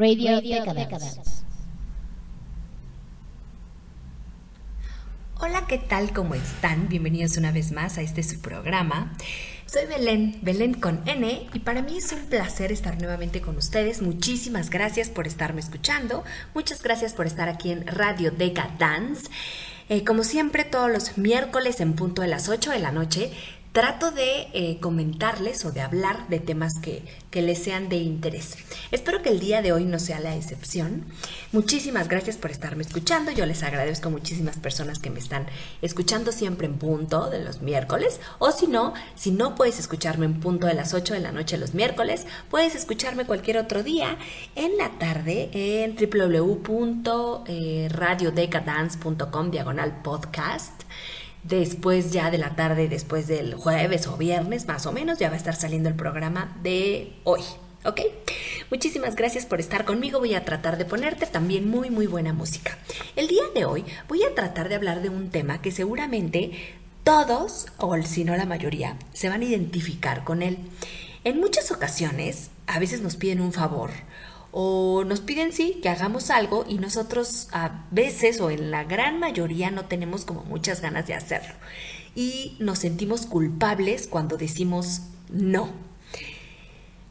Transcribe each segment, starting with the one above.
Radio, Hola, ¿qué tal? ¿Cómo están? Bienvenidos una vez más a este su programa. Soy Belén, Belén con N, y para mí es un placer estar nuevamente con ustedes. Muchísimas gracias por estarme escuchando. Muchas gracias por estar aquí en Radio Deca Dance. Eh, como siempre, todos los miércoles en punto de las 8 de la noche trato de eh, comentarles o de hablar de temas que, que, les sean de interés. Espero que el día de hoy no sea la excepción. Muchísimas gracias por estarme escuchando. Yo les agradezco a muchísimas personas que me están escuchando siempre en punto de los miércoles. O si no, si no puedes escucharme en punto de las 8 de la noche los miércoles, puedes escucharme cualquier otro día en la tarde en www.radiodecadance.com diagonal podcast. Después ya de la tarde, después del jueves o viernes, más o menos, ya va a estar saliendo el programa de hoy. ¿Ok? Muchísimas gracias por estar conmigo. Voy a tratar de ponerte también muy, muy buena música. El día de hoy voy a tratar de hablar de un tema que seguramente todos, o si no la mayoría, se van a identificar con él. En muchas ocasiones, a veces nos piden un favor o nos piden sí que hagamos algo y nosotros a veces o en la gran mayoría no tenemos como muchas ganas de hacerlo y nos sentimos culpables cuando decimos no.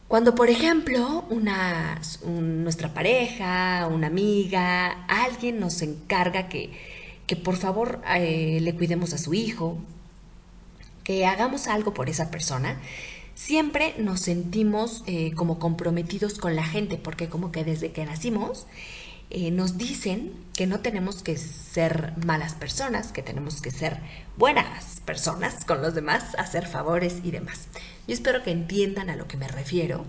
Cuando, por ejemplo, una, nuestra pareja, una amiga, alguien nos encarga que, que por favor eh, le cuidemos a su hijo, que hagamos algo por esa persona, siempre nos sentimos eh, como comprometidos con la gente, porque como que desde que nacimos eh, nos dicen que no tenemos que ser malas personas, que tenemos que ser buenas personas con los demás, hacer favores y demás. Yo espero que entiendan a lo que me refiero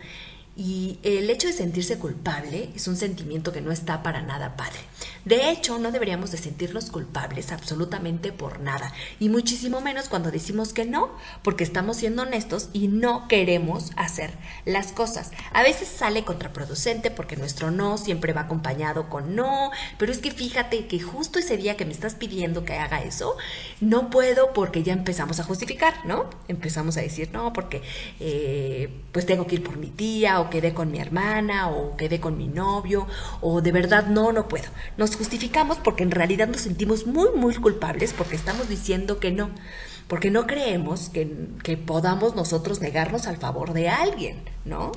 y el hecho de sentirse culpable es un sentimiento que no está para nada padre. De hecho, no deberíamos de sentirnos culpables absolutamente por nada. Y muchísimo menos cuando decimos que no, porque estamos siendo honestos y no queremos hacer las cosas. A veces sale contraproducente porque nuestro no siempre va acompañado con no, pero es que fíjate que justo ese día que me estás pidiendo que haga eso, no puedo porque ya empezamos a justificar, ¿no? Empezamos a decir no porque eh, pues tengo que ir por mi tía o quedé con mi hermana, o quedé con mi novio, o de verdad no, no puedo. Nos justificamos porque en realidad nos sentimos muy, muy culpables porque estamos diciendo que no, porque no creemos que, que podamos nosotros negarnos al favor de alguien, ¿no?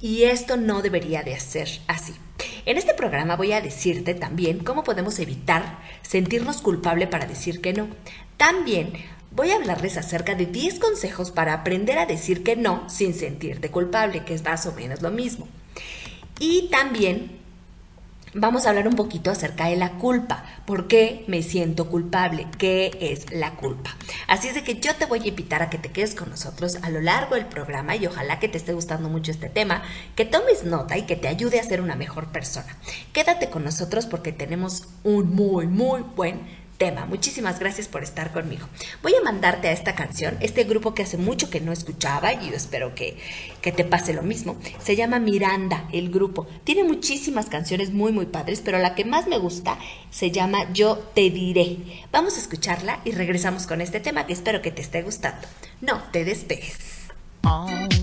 Y esto no debería de ser así. En este programa voy a decirte también cómo podemos evitar sentirnos culpable para decir que no. También voy a hablarles acerca de 10 consejos para aprender a decir que no sin sentirte culpable, que es más o menos lo mismo. Y también vamos a hablar un poquito acerca de la culpa. ¿Por qué me siento culpable? ¿Qué es la culpa? Así es de que yo te voy a invitar a que te quedes con nosotros a lo largo del programa y ojalá que te esté gustando mucho este tema, que tomes nota y que te ayude a ser una mejor persona. Quédate con nosotros porque tenemos un muy, muy buen tema. Muchísimas gracias por estar conmigo. Voy a mandarte a esta canción, este grupo que hace mucho que no escuchaba y yo espero que, que te pase lo mismo. Se llama Miranda, el grupo. Tiene muchísimas canciones muy, muy padres, pero la que más me gusta se llama Yo te diré. Vamos a escucharla y regresamos con este tema que espero que te esté gustando. No te despegues. Oh.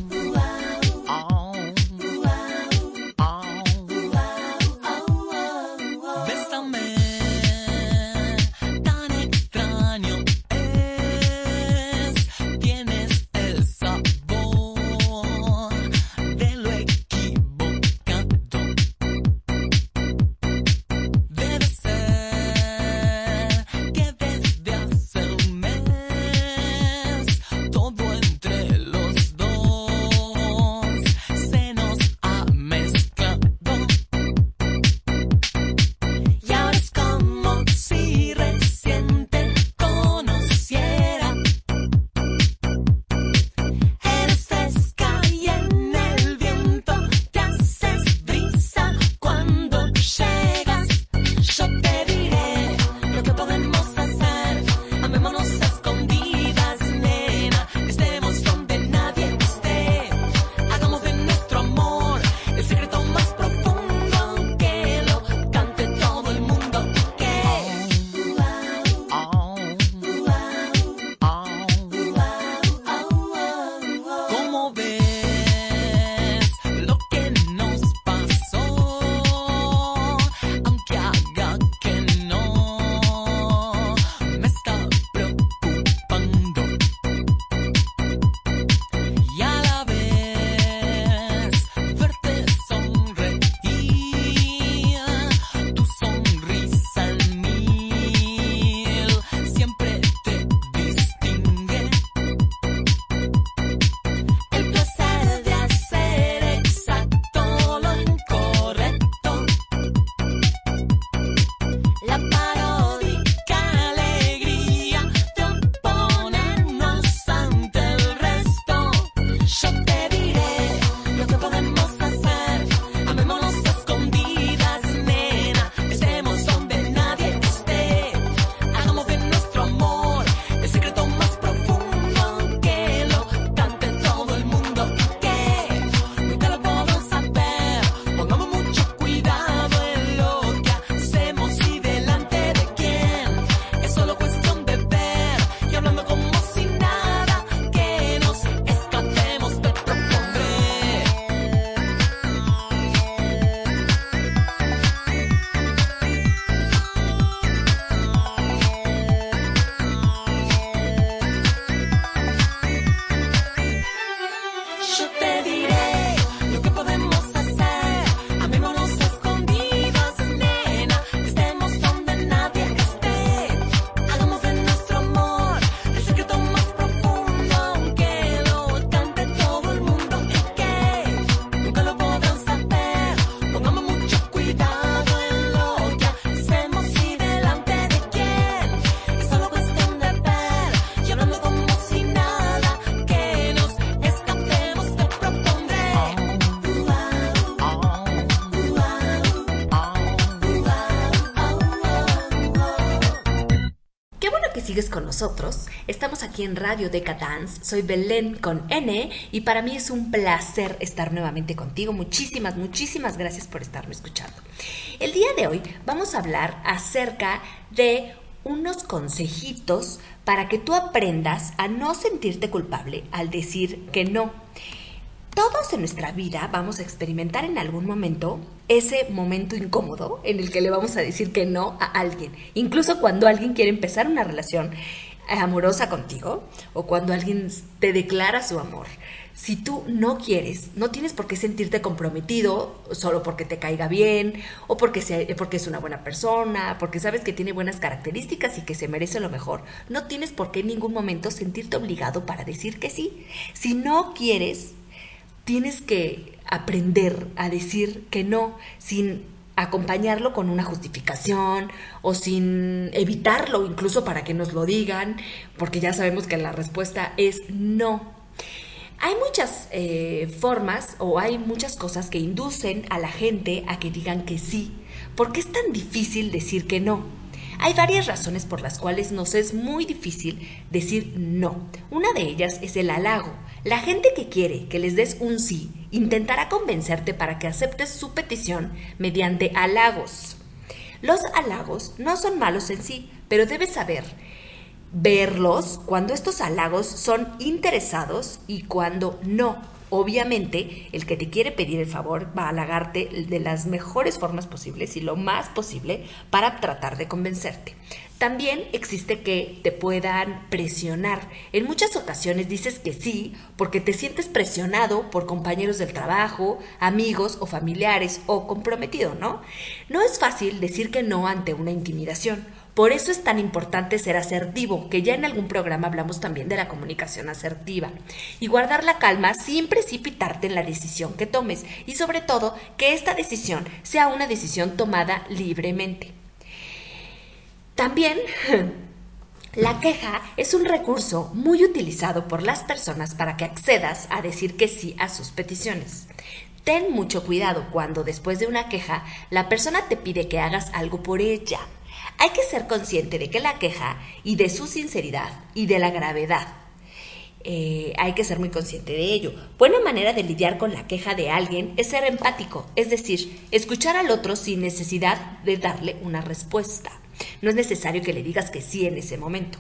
Sigues con nosotros. Estamos aquí en Radio Decadance. Soy Belén con N y para mí es un placer estar nuevamente contigo. Muchísimas, muchísimas gracias por estarme escuchando. El día de hoy vamos a hablar acerca de unos consejitos para que tú aprendas a no sentirte culpable al decir que no. Todos en nuestra vida vamos a experimentar en algún momento ese momento incómodo en el que le vamos a decir que no a alguien. Incluso cuando alguien quiere empezar una relación amorosa contigo o cuando alguien te declara su amor. Si tú no quieres, no tienes por qué sentirte comprometido solo porque te caiga bien o porque, sea, porque es una buena persona, porque sabes que tiene buenas características y que se merece lo mejor. No tienes por qué en ningún momento sentirte obligado para decir que sí. Si no quieres, tienes que aprender a decir que no sin acompañarlo con una justificación o sin evitarlo incluso para que nos lo digan, porque ya sabemos que la respuesta es no. Hay muchas eh, formas o hay muchas cosas que inducen a la gente a que digan que sí. ¿Por qué es tan difícil decir que no? Hay varias razones por las cuales nos es muy difícil decir no. Una de ellas es el halago. La gente que quiere que les des un sí intentará convencerte para que aceptes su petición mediante halagos. Los halagos no son malos en sí, pero debes saber verlos cuando estos halagos son interesados y cuando no. Obviamente, el que te quiere pedir el favor va a halagarte de las mejores formas posibles y lo más posible para tratar de convencerte. También existe que te puedan presionar. En muchas ocasiones dices que sí porque te sientes presionado por compañeros del trabajo, amigos o familiares o comprometido, ¿no? No es fácil decir que no ante una intimidación. Por eso es tan importante ser asertivo, que ya en algún programa hablamos también de la comunicación asertiva. Y guardar la calma sin precipitarte en la decisión que tomes y sobre todo que esta decisión sea una decisión tomada libremente. También la queja es un recurso muy utilizado por las personas para que accedas a decir que sí a sus peticiones. Ten mucho cuidado cuando después de una queja la persona te pide que hagas algo por ella. Hay que ser consciente de que la queja y de su sinceridad y de la gravedad. Eh, hay que ser muy consciente de ello. Buena manera de lidiar con la queja de alguien es ser empático, es decir, escuchar al otro sin necesidad de darle una respuesta. No es necesario que le digas que sí en ese momento.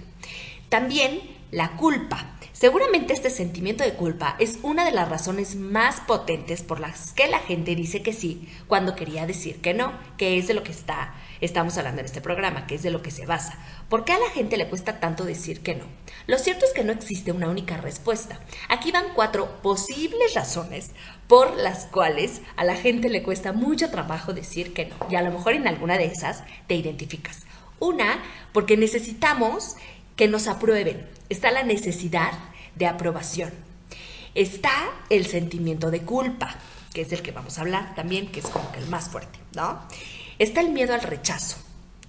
También la culpa. Seguramente este sentimiento de culpa es una de las razones más potentes por las que la gente dice que sí cuando quería decir que no, que es de lo que está, estamos hablando en este programa, que es de lo que se basa. ¿Por qué a la gente le cuesta tanto decir que no? Lo cierto es que no existe una única respuesta. Aquí van cuatro posibles razones por las cuales a la gente le cuesta mucho trabajo decir que no. Y a lo mejor en alguna de esas te identificas. Una, porque necesitamos que nos aprueben. Está la necesidad de aprobación. Está el sentimiento de culpa, que es del que vamos a hablar también, que es como que el más fuerte, ¿no? Está el miedo al rechazo.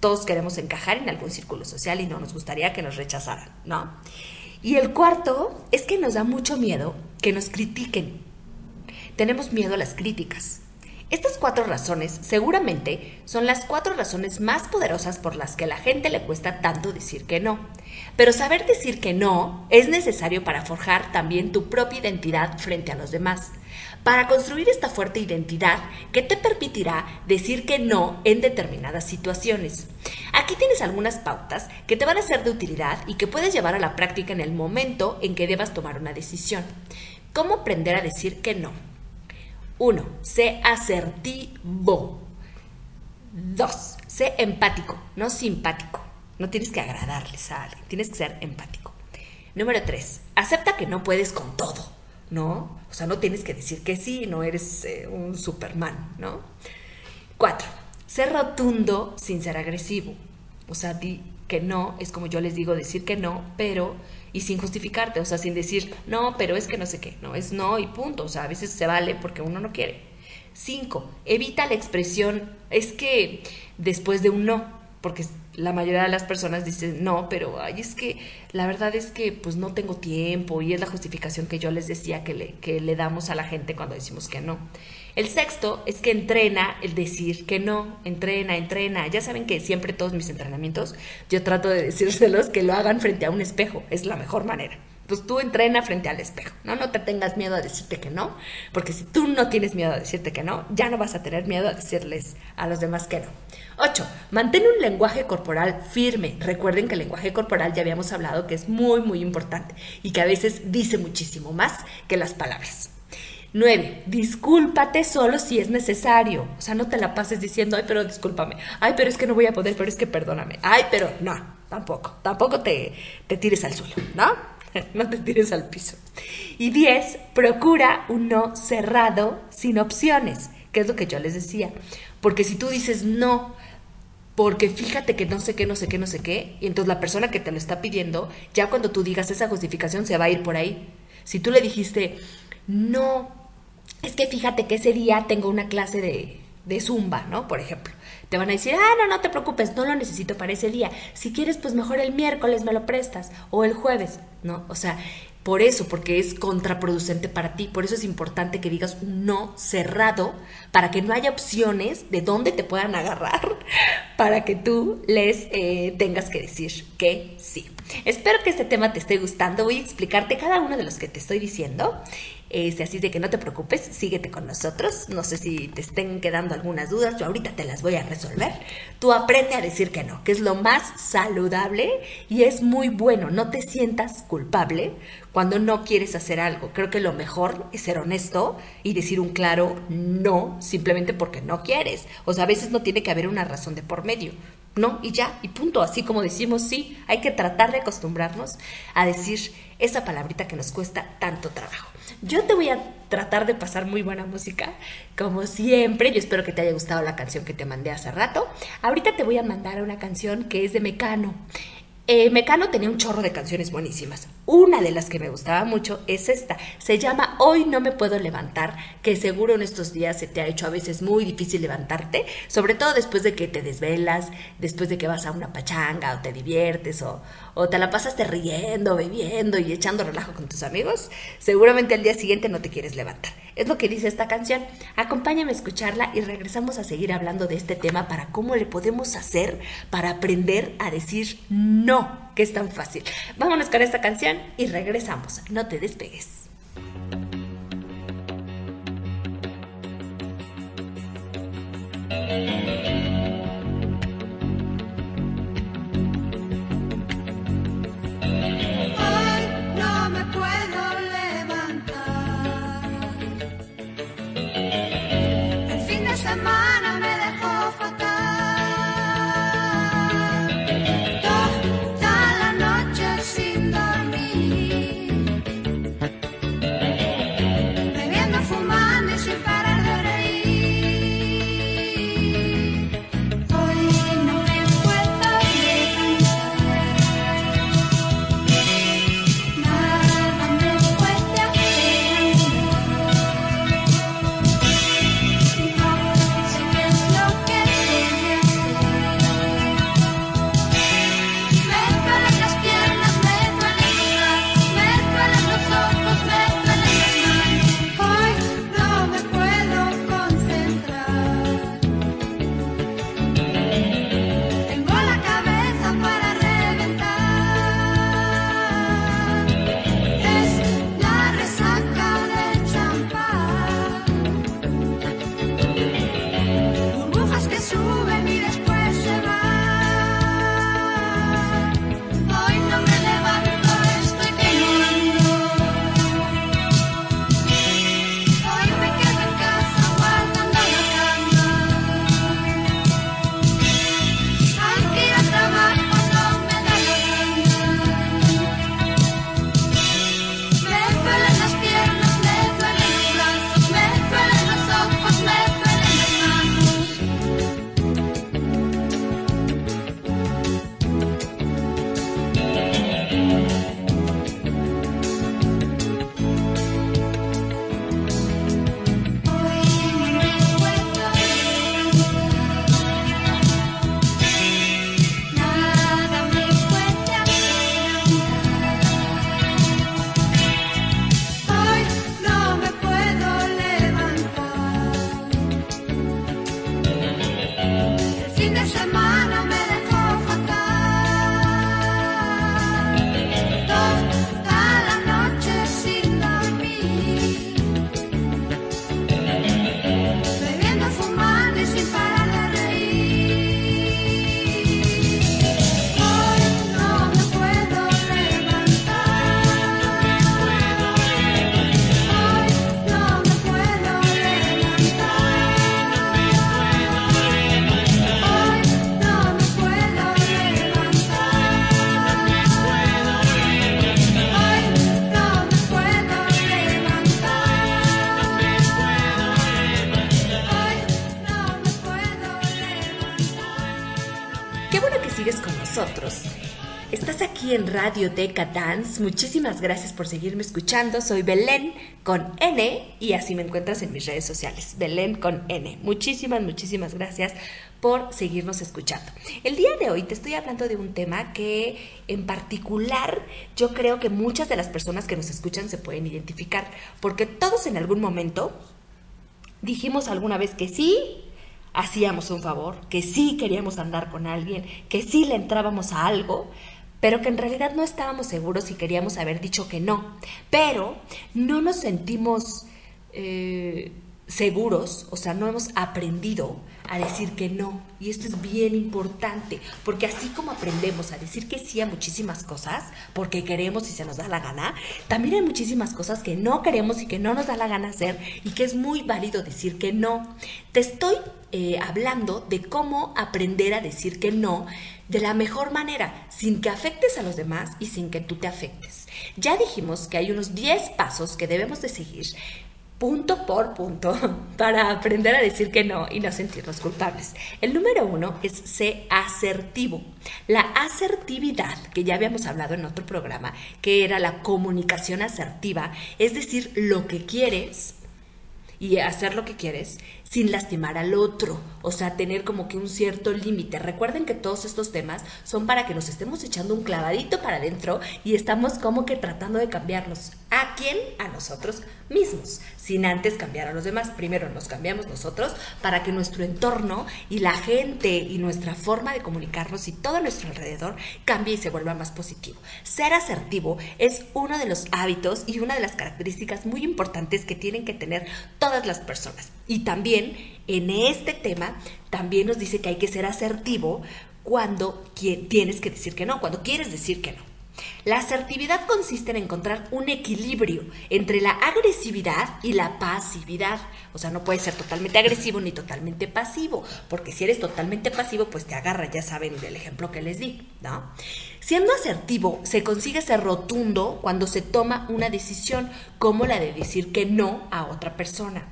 Todos queremos encajar en algún círculo social y no nos gustaría que nos rechazaran, ¿no? Y el cuarto es que nos da mucho miedo que nos critiquen. Tenemos miedo a las críticas. Estas cuatro razones seguramente son las cuatro razones más poderosas por las que a la gente le cuesta tanto decir que no. Pero saber decir que no es necesario para forjar también tu propia identidad frente a los demás, para construir esta fuerte identidad que te permitirá decir que no en determinadas situaciones. Aquí tienes algunas pautas que te van a ser de utilidad y que puedes llevar a la práctica en el momento en que debas tomar una decisión. ¿Cómo aprender a decir que no? 1. Sé asertivo. 2. Sé empático, no simpático. No tienes que agradarles a alguien, tienes que ser empático. Número 3. Acepta que no puedes con todo, ¿no? O sea, no tienes que decir que sí, no eres eh, un Superman, ¿no? 4. Sé rotundo sin ser agresivo. O sea, di que no, es como yo les digo, decir que no, pero y sin justificarte, o sea, sin decir, no, pero es que no sé qué, no, es no y punto, o sea, a veces se vale porque uno no quiere. Cinco, evita la expresión, es que después de un no, porque la mayoría de las personas dicen no, pero ay, es que la verdad es que pues no tengo tiempo y es la justificación que yo les decía que le, que le damos a la gente cuando decimos que no. El sexto es que entrena el decir que no, entrena, entrena. Ya saben que siempre todos mis entrenamientos yo trato de decírselos que lo hagan frente a un espejo, es la mejor manera. Pues tú entrena frente al espejo, ¿no? No te tengas miedo a decirte que no, porque si tú no tienes miedo a decirte que no, ya no vas a tener miedo a decirles a los demás que no. 8. Mantén un lenguaje corporal firme. Recuerden que el lenguaje corporal ya habíamos hablado que es muy, muy importante y que a veces dice muchísimo más que las palabras. 9. Discúlpate solo si es necesario. O sea, no te la pases diciendo, ay, pero discúlpame. Ay, pero es que no voy a poder, pero es que perdóname. Ay, pero no, tampoco. Tampoco te, te tires al suelo, ¿no? no te tires al piso. Y 10. Procura un no cerrado sin opciones, que es lo que yo les decía. Porque si tú dices no, porque fíjate que no sé qué, no sé qué, no sé qué, y entonces la persona que te lo está pidiendo, ya cuando tú digas esa justificación se va a ir por ahí. Si tú le dijiste, no, es que fíjate que ese día tengo una clase de, de zumba, ¿no? Por ejemplo. Te van a decir, ah, no, no te preocupes, no lo necesito para ese día. Si quieres, pues mejor el miércoles me lo prestas o el jueves, ¿no? O sea, por eso, porque es contraproducente para ti. Por eso es importante que digas un no cerrado para que no haya opciones de dónde te puedan agarrar para que tú les eh, tengas que decir que sí. Espero que este tema te esté gustando. Voy a explicarte cada uno de los que te estoy diciendo este, así de que no te preocupes, síguete con nosotros. No sé si te estén quedando algunas dudas, yo ahorita te las voy a resolver. Tú aprende a decir que no, que es lo más saludable y es muy bueno. No te sientas culpable cuando no quieres hacer algo. Creo que lo mejor es ser honesto y decir un claro no simplemente porque no quieres. O sea, a veces no tiene que haber una razón de por medio. No, y ya, y punto. Así como decimos, sí, hay que tratar de acostumbrarnos a decir esa palabrita que nos cuesta tanto trabajo. Yo te voy a tratar de pasar muy buena música, como siempre. Yo espero que te haya gustado la canción que te mandé hace rato. Ahorita te voy a mandar una canción que es de Mecano. Eh, Mecano tenía un chorro de canciones buenísimas. Una de las que me gustaba mucho es esta. Se llama Hoy no me puedo levantar, que seguro en estos días se te ha hecho a veces muy difícil levantarte, sobre todo después de que te desvelas, después de que vas a una pachanga o te diviertes o, o te la pasaste riendo, bebiendo y echando relajo con tus amigos, seguramente al día siguiente no te quieres levantar. Es lo que dice esta canción. Acompáñame a escucharla y regresamos a seguir hablando de este tema para cómo le podemos hacer para aprender a decir no, que es tan fácil. Vámonos con esta canción y regresamos. No te despegues. En Radioteca Dance. Muchísimas gracias por seguirme escuchando. Soy Belén con N y así me encuentras en mis redes sociales. Belén con N. Muchísimas, muchísimas gracias por seguirnos escuchando. El día de hoy te estoy hablando de un tema que en particular yo creo que muchas de las personas que nos escuchan se pueden identificar, porque todos en algún momento dijimos alguna vez que sí, hacíamos un favor, que sí queríamos andar con alguien, que sí le entrábamos a algo, pero que en realidad no estábamos seguros y queríamos haber dicho que no. Pero no nos sentimos eh, seguros, o sea, no hemos aprendido a decir que no. Y esto es bien importante, porque así como aprendemos a decir que sí a muchísimas cosas, porque queremos y se nos da la gana, también hay muchísimas cosas que no queremos y que no nos da la gana hacer y que es muy válido decir que no. Te estoy eh, hablando de cómo aprender a decir que no de la mejor manera, sin que afectes a los demás y sin que tú te afectes. Ya dijimos que hay unos 10 pasos que debemos de seguir punto por punto para aprender a decir que no y no sentirnos culpables. El número uno es ser asertivo. La asertividad, que ya habíamos hablado en otro programa, que era la comunicación asertiva, es decir, lo que quieres y hacer lo que quieres sin lastimar al otro, o sea, tener como que un cierto límite. Recuerden que todos estos temas son para que nos estemos echando un clavadito para adentro y estamos como que tratando de cambiarnos. ¿A quién? A nosotros mismos, sin antes cambiar a los demás. Primero nos cambiamos nosotros para que nuestro entorno y la gente y nuestra forma de comunicarnos y todo nuestro alrededor cambie y se vuelva más positivo. Ser asertivo es uno de los hábitos y una de las características muy importantes que tienen que tener todas las personas. Y también en este tema, también nos dice que hay que ser asertivo cuando tienes que decir que no, cuando quieres decir que no. La asertividad consiste en encontrar un equilibrio entre la agresividad y la pasividad. O sea, no puedes ser totalmente agresivo ni totalmente pasivo, porque si eres totalmente pasivo, pues te agarra, ya saben del ejemplo que les di, ¿no? Siendo asertivo, se consigue ser rotundo cuando se toma una decisión, como la de decir que no a otra persona.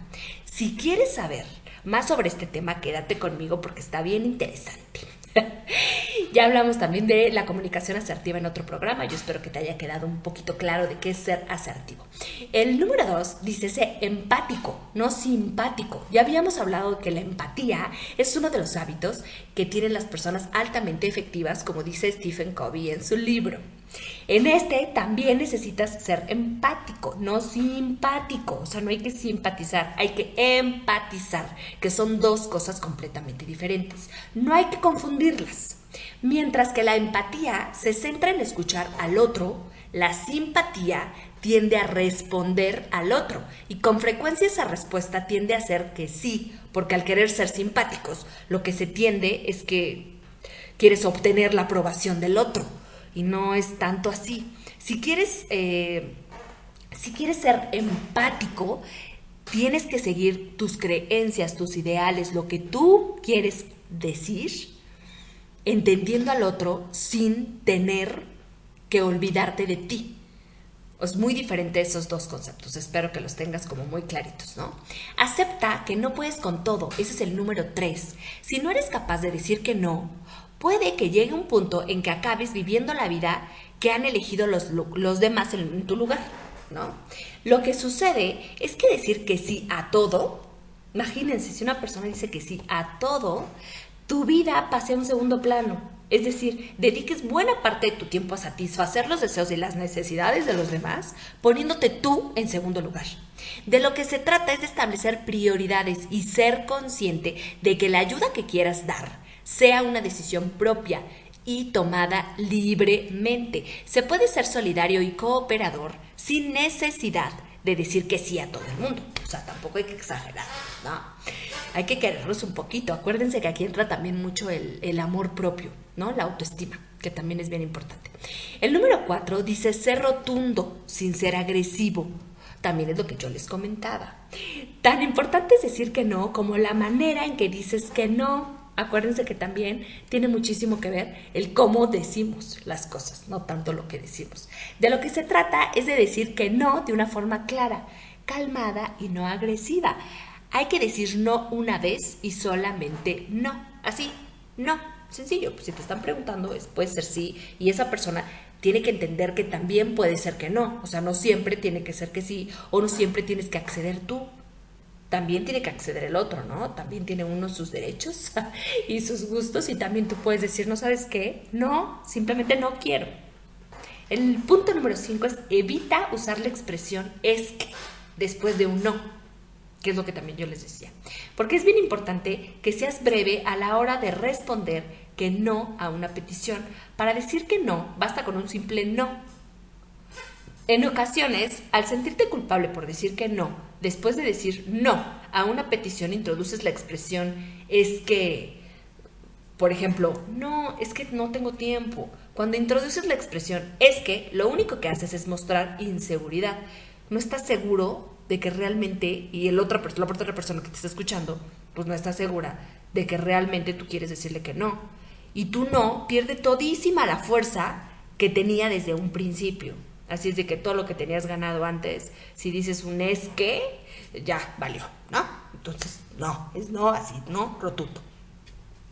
Si quieres saber más sobre este tema, quédate conmigo porque está bien interesante. ya hablamos también de la comunicación asertiva en otro programa. Yo espero que te haya quedado un poquito claro de qué es ser asertivo. El número dos dice ser empático, no simpático. Ya habíamos hablado que la empatía es uno de los hábitos que tienen las personas altamente efectivas, como dice Stephen Covey en su libro. En este también necesitas ser empático, no simpático. O sea, no hay que simpatizar, hay que empatizar, que son dos cosas completamente diferentes. No hay que confundirlas. Mientras que la empatía se centra en escuchar al otro, la simpatía tiende a responder al otro y con frecuencia esa respuesta tiende a ser que sí, porque al querer ser simpáticos, lo que se tiende es que quieres obtener la aprobación del otro y no es tanto así. Si quieres, eh, si quieres ser empático, tienes que seguir tus creencias, tus ideales, lo que tú quieres decir, entendiendo al otro sin tener que olvidarte de ti. Es muy diferente esos dos conceptos. Espero que los tengas como muy claritos, ¿no? Acepta que no puedes con todo. Ese es el número tres. Si no eres capaz de decir que no, puede que llegue un punto en que acabes viviendo la vida que han elegido los, los demás en, tu lugar, ¿no? Lo que sucede es que decir que sí a todo, imagínense, si una persona dice que sí a todo, tu vida pase a un segundo plano. Es decir, dediques buena parte de tu tiempo a satisfacer los deseos y las necesidades de los demás, poniéndote tú en segundo lugar. De lo que se trata es de establecer prioridades y ser consciente de que la ayuda que quieras dar sea una decisión propia y tomada libremente. Se puede ser solidario y cooperador sin necesidad de decir que sí a todo el mundo. O sea, tampoco hay que exagerar, ¿no? Hay que querernos un poquito. Acuérdense que aquí entra también mucho el, el amor propio, ¿no? La autoestima, que también es bien importante. El número cuatro dice ser rotundo sin ser agresivo. También es lo que yo les comentaba. Tan importante es decir que no como la manera en que dices que no. Acuérdense que también tiene muchísimo que ver el cómo decimos las cosas, no tanto lo que decimos. De lo que se trata es de decir que no de una forma clara, calmada y no agresiva. Hay que decir no una vez y solamente no. Así, no. Sencillo, pues si te están preguntando, puede ser sí y esa persona tiene que entender que también puede ser que no. O sea, no siempre tiene que ser que sí o no siempre tienes que acceder tú también tiene que acceder el otro, ¿no? También tiene uno sus derechos y sus gustos y también tú puedes decir, no sabes qué, no, simplemente no quiero. El punto número 5 es evita usar la expresión es que después de un no, que es lo que también yo les decía. Porque es bien importante que seas breve a la hora de responder que no a una petición. Para decir que no, basta con un simple no. En ocasiones, al sentirte culpable por decir que no, después de decir no a una petición, introduces la expresión es que, por ejemplo, no, es que no tengo tiempo. Cuando introduces la expresión es que, lo único que haces es mostrar inseguridad. No estás seguro de que realmente, y el otra, la otra persona que te está escuchando, pues no está segura de que realmente tú quieres decirle que no. Y tú no pierde todísima la fuerza que tenía desde un principio. Así es de que todo lo que tenías ganado antes, si dices un es que, ya valió, ¿no? Entonces, no, es no así, no rotundo.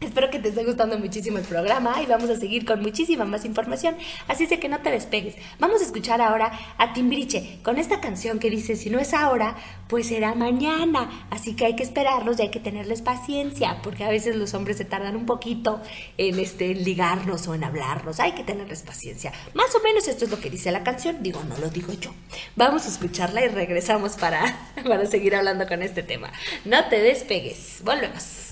Espero que te esté gustando muchísimo el programa y vamos a seguir con muchísima más información. Así es que no te despegues. Vamos a escuchar ahora a Timbiriche con esta canción que dice, si no es ahora, pues será mañana. Así que hay que esperarlos y hay que tenerles paciencia, porque a veces los hombres se tardan un poquito en, este, ligarnos o en hablarnos. Hay que tenerles paciencia. Más o menos esto es lo que dice la canción. Digo, no lo digo yo. Vamos a escucharla y regresamos para, para seguir hablando con este tema. No te despegues. Volvemos.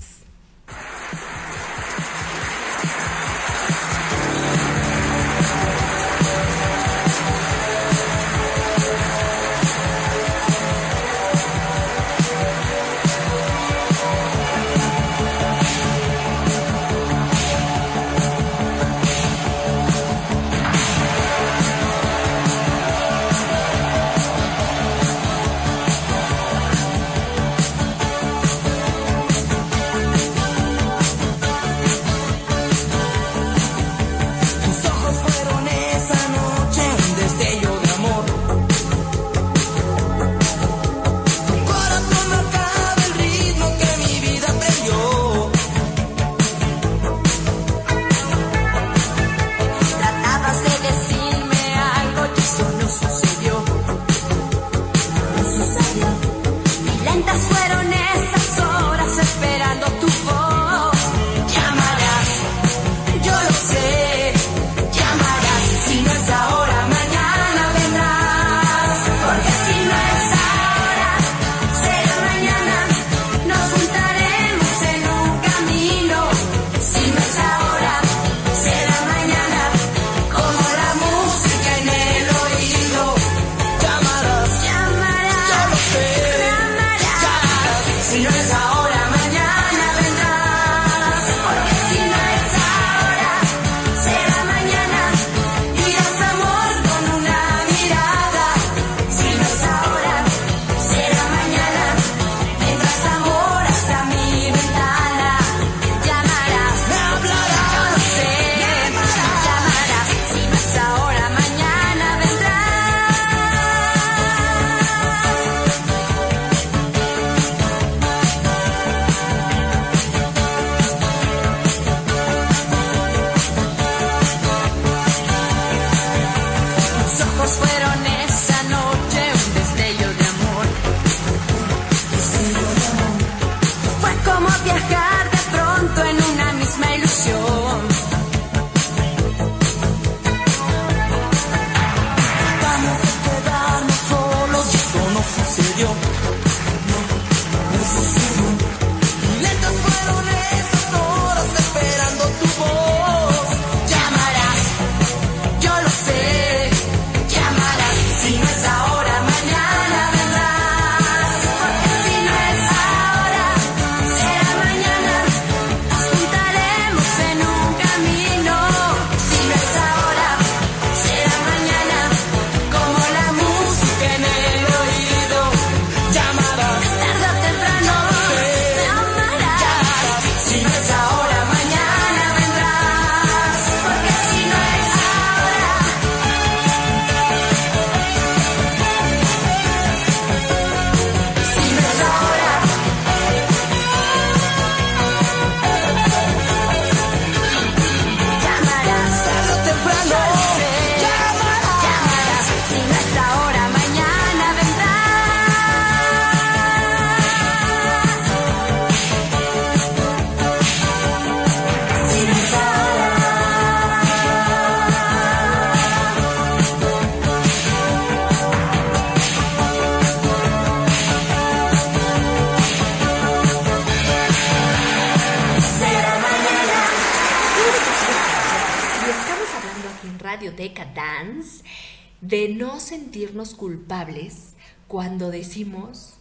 De no sentirnos culpables cuando decimos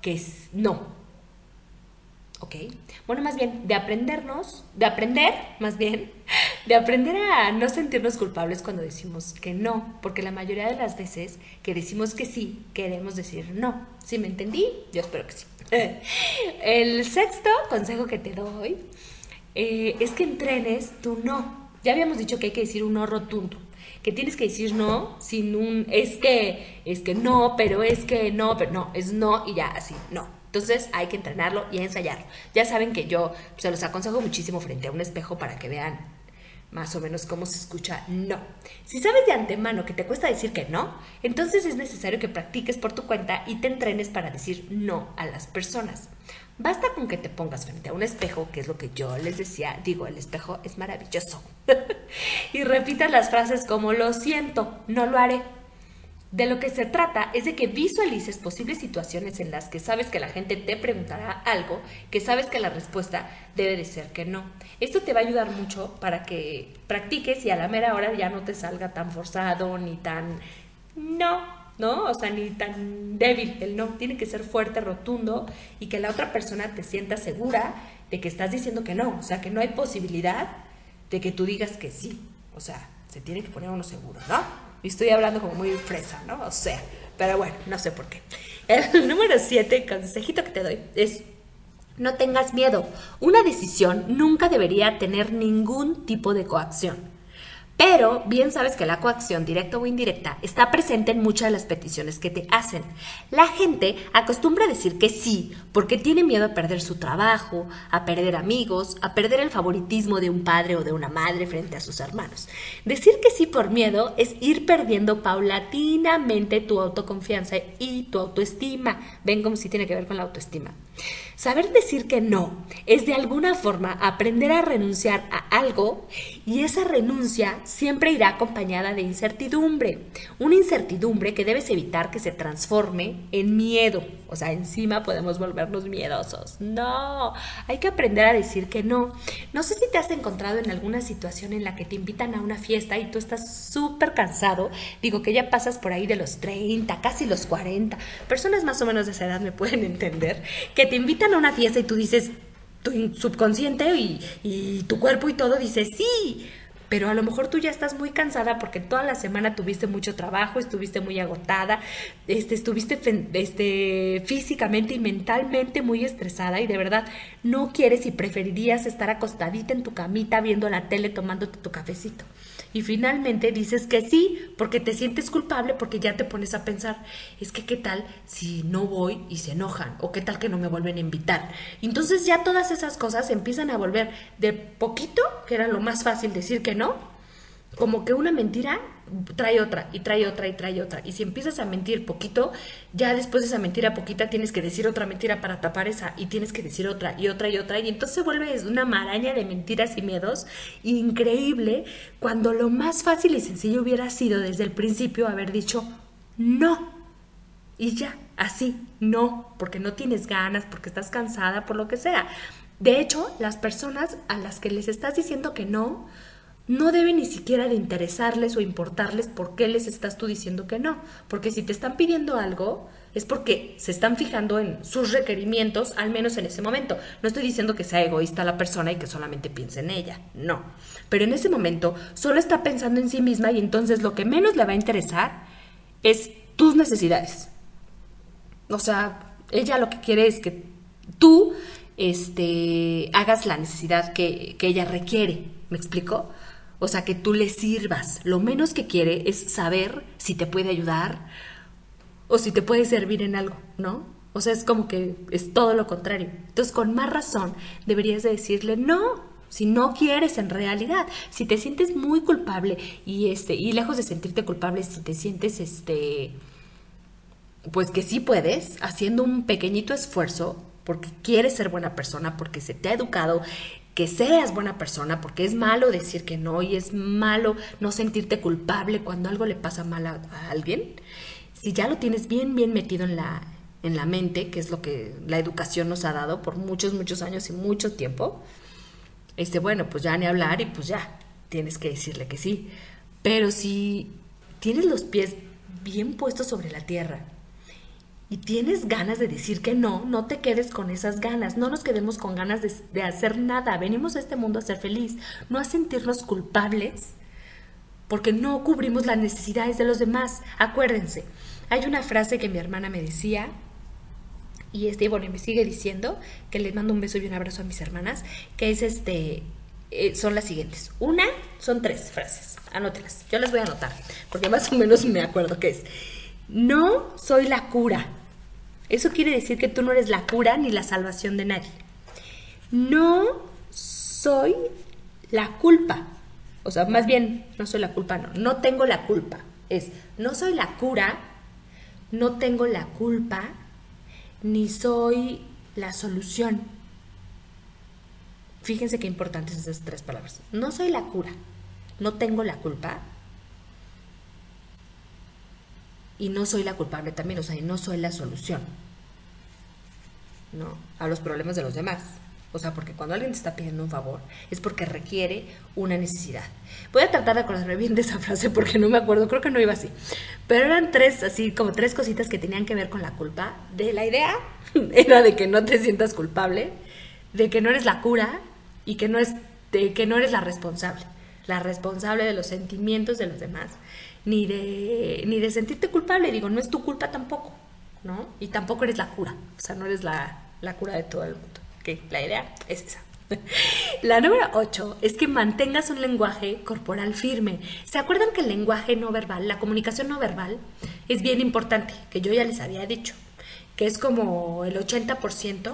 que no. ¿Ok? Bueno, más bien, de aprendernos, de aprender, más bien, de aprender a no sentirnos culpables cuando decimos que no, porque la mayoría de las veces que decimos que sí, queremos decir no. ¿Sí me entendí? Yo espero que sí. El sexto consejo que te doy eh, es que entrenes tu no. Ya habíamos dicho que hay que decir un no rotundo, que tienes que decir no sin un es que, es que no, pero es que no, pero no, es no y ya así, no. Entonces hay que entrenarlo y ensayarlo. Ya saben que yo se los aconsejo muchísimo frente a un espejo para que vean más o menos cómo se escucha no. Si sabes de antemano que te cuesta decir que no, entonces es necesario que practiques por tu cuenta y te entrenes para decir no a las personas. Basta con que te pongas frente a un espejo, que es lo que yo les decía, digo, el espejo es maravilloso, y repitas las frases como lo siento, no lo haré. De lo que se trata es de que visualices posibles situaciones en las que sabes que la gente te preguntará algo, que sabes que la respuesta debe de ser que no. Esto te va a ayudar mucho para que practiques y a la mera hora ya no te salga tan forzado ni tan no, ¿no? O sea, ni tan débil el no. Tiene que ser fuerte, rotundo y que la otra persona te sienta segura de que estás diciendo que no. O sea, que no hay posibilidad de que tú digas que sí. O sea, se tiene que poner uno seguro, ¿no? Y estoy hablando como muy fresa, ¿no? O sea, pero bueno, no sé por qué. El número siete, consejito que te doy, es no tengas miedo. Una decisión nunca debería tener ningún tipo de coacción. Pero bien sabes que la coacción, directa o indirecta, está presente en muchas de las peticiones que te hacen. La gente acostumbra decir que sí porque tiene miedo a perder su trabajo, a perder amigos, a perder el favoritismo de un padre o de una madre frente a sus hermanos. Decir que sí por miedo es ir perdiendo paulatinamente tu autoconfianza y tu autoestima. Ven como si tiene que ver con la autoestima. Saber decir que no es de alguna forma aprender a renunciar a algo y esa renuncia siempre irá acompañada de incertidumbre. Una incertidumbre que debes evitar que se transforme en miedo. O sea, encima podemos volvernos miedosos. No, hay que aprender a decir que no. No sé si te has encontrado en alguna situación en la que te invitan a una fiesta y tú estás súper cansado. Digo que ya pasas por ahí de los 30, casi los 40. Personas más o menos de esa edad me pueden entender. Que te invitan a una fiesta y tú dices, tu subconsciente y, y tu cuerpo y todo dice, sí pero a lo mejor tú ya estás muy cansada porque toda la semana tuviste mucho trabajo, estuviste muy agotada, este, estuviste este, físicamente y mentalmente muy estresada y de verdad no quieres y preferirías estar acostadita en tu camita viendo la tele tomándote tu cafecito y finalmente dices que sí, porque te sientes culpable, porque ya te pones a pensar, es que qué tal si no voy y se enojan, o qué tal que no me vuelven a invitar. Entonces ya todas esas cosas empiezan a volver de poquito, que era lo más fácil decir que no, como que una mentira trae otra y trae otra y trae otra. Y si empiezas a mentir poquito, ya después de esa mentira poquita tienes que decir otra mentira para tapar esa y tienes que decir otra y otra y otra. Y entonces se vuelve una maraña de mentiras y miedos increíble cuando lo más fácil y sencillo hubiera sido desde el principio haber dicho no. Y ya, así, no, porque no tienes ganas, porque estás cansada, por lo que sea. De hecho, las personas a las que les estás diciendo que no, no debe ni siquiera de interesarles o importarles por qué les estás tú diciendo que no. Porque si te están pidiendo algo, es porque se están fijando en sus requerimientos, al menos en ese momento. No estoy diciendo que sea egoísta la persona y que solamente piense en ella, no. Pero en ese momento solo está pensando en sí misma y entonces lo que menos le va a interesar es tus necesidades. O sea, ella lo que quiere es que tú este, hagas la necesidad que, que ella requiere. ¿Me explico? O sea, que tú le sirvas. Lo menos que quiere es saber si te puede ayudar o si te puede servir en algo, ¿no? O sea, es como que es todo lo contrario. Entonces, con más razón, deberías de decirle no, si no quieres en realidad, si te sientes muy culpable y este y lejos de sentirte culpable, si te sientes este pues que sí puedes, haciendo un pequeñito esfuerzo porque quieres ser buena persona, porque se te ha educado que seas buena persona, porque es malo decir que no y es malo no sentirte culpable cuando algo le pasa mal a, alguien. Si ya lo tienes bien, bien metido en la, en la mente, que es lo que la educación nos ha dado por muchos, muchos años y mucho tiempo, este, bueno, pues ya ni hablar y pues ya, tienes que decirle que sí. Pero si tienes los pies bien puestos sobre la tierra y tienes ganas de decir que no, no te quedes con esas ganas, no nos quedemos con ganas de, hacer nada, venimos a este mundo a ser feliz, no a sentirnos culpables porque no cubrimos las necesidades de los demás. Acuérdense, hay una frase que mi hermana me decía, y este, bueno, me sigue diciendo, que les mando un beso y un abrazo a mis hermanas, que es este, eh, son las siguientes. Una, son tres frases, anótelas, yo las voy a anotar, porque más o menos me acuerdo que es, no soy la cura, eso quiere decir que tú no eres la cura ni la salvación de nadie. No soy la culpa. O sea, más bien, no soy la culpa, no. No tengo la culpa. Es, no soy la cura, no tengo la culpa, ni soy la solución. Fíjense qué importantes esas tres palabras. No soy la cura, no tengo la culpa, y no soy la culpable también, o sea, no soy la solución. ¿No? A los problemas de los demás. O sea, porque cuando alguien te está pidiendo un favor es porque requiere una necesidad. Voy a tratar de acordarme bien de esa frase porque no me acuerdo, creo que no iba así. Pero eran tres, así como tres cositas que tenían que ver con la culpa. De la idea era de que no te sientas culpable, de que no eres la cura y que no, es, de que no eres la responsable. La responsable de los sentimientos de los demás ni de, ni de sentirte culpable. Digo, no es tu culpa tampoco, ¿no? Y tampoco eres la cura, o sea, no eres la, la cura de todo el mundo. Que la idea es esa. La número 8 es que mantengas un lenguaje corporal firme. ¿Se acuerdan que el lenguaje no verbal, la comunicación no verbal, es bien importante? Que yo ya les había dicho, que es como el 80%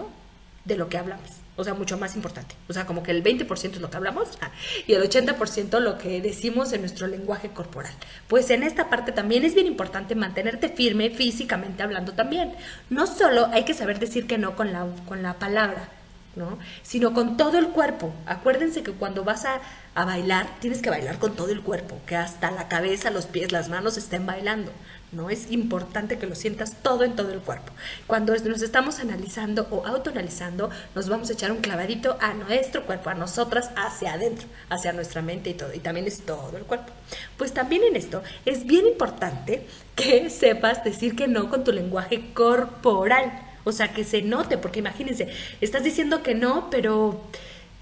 de lo que hablamos o sea, mucho más importante. O sea, como que el 20% es lo que hablamos ah, y el 80% lo que decimos en nuestro lenguaje corporal. Pues en esta parte también es bien importante mantenerte firme físicamente hablando también. No solo hay que saber decir que no con la, con la palabra, ¿no? Sino con todo el cuerpo. Acuérdense que cuando vas a, a bailar, tienes que bailar con todo el cuerpo, que hasta la cabeza, los pies, las manos estén bailando. ¿No? Es importante que lo sientas todo en todo el cuerpo. Cuando nos estamos analizando o autoanalizando, nos vamos a echar un clavadito a nuestro cuerpo, a nosotras, hacia adentro, hacia nuestra mente y todo. Y también es todo el cuerpo. Pues también en esto es bien importante que sepas decir que no con tu lenguaje corporal. O sea, que se note, porque imagínense, estás diciendo que no, pero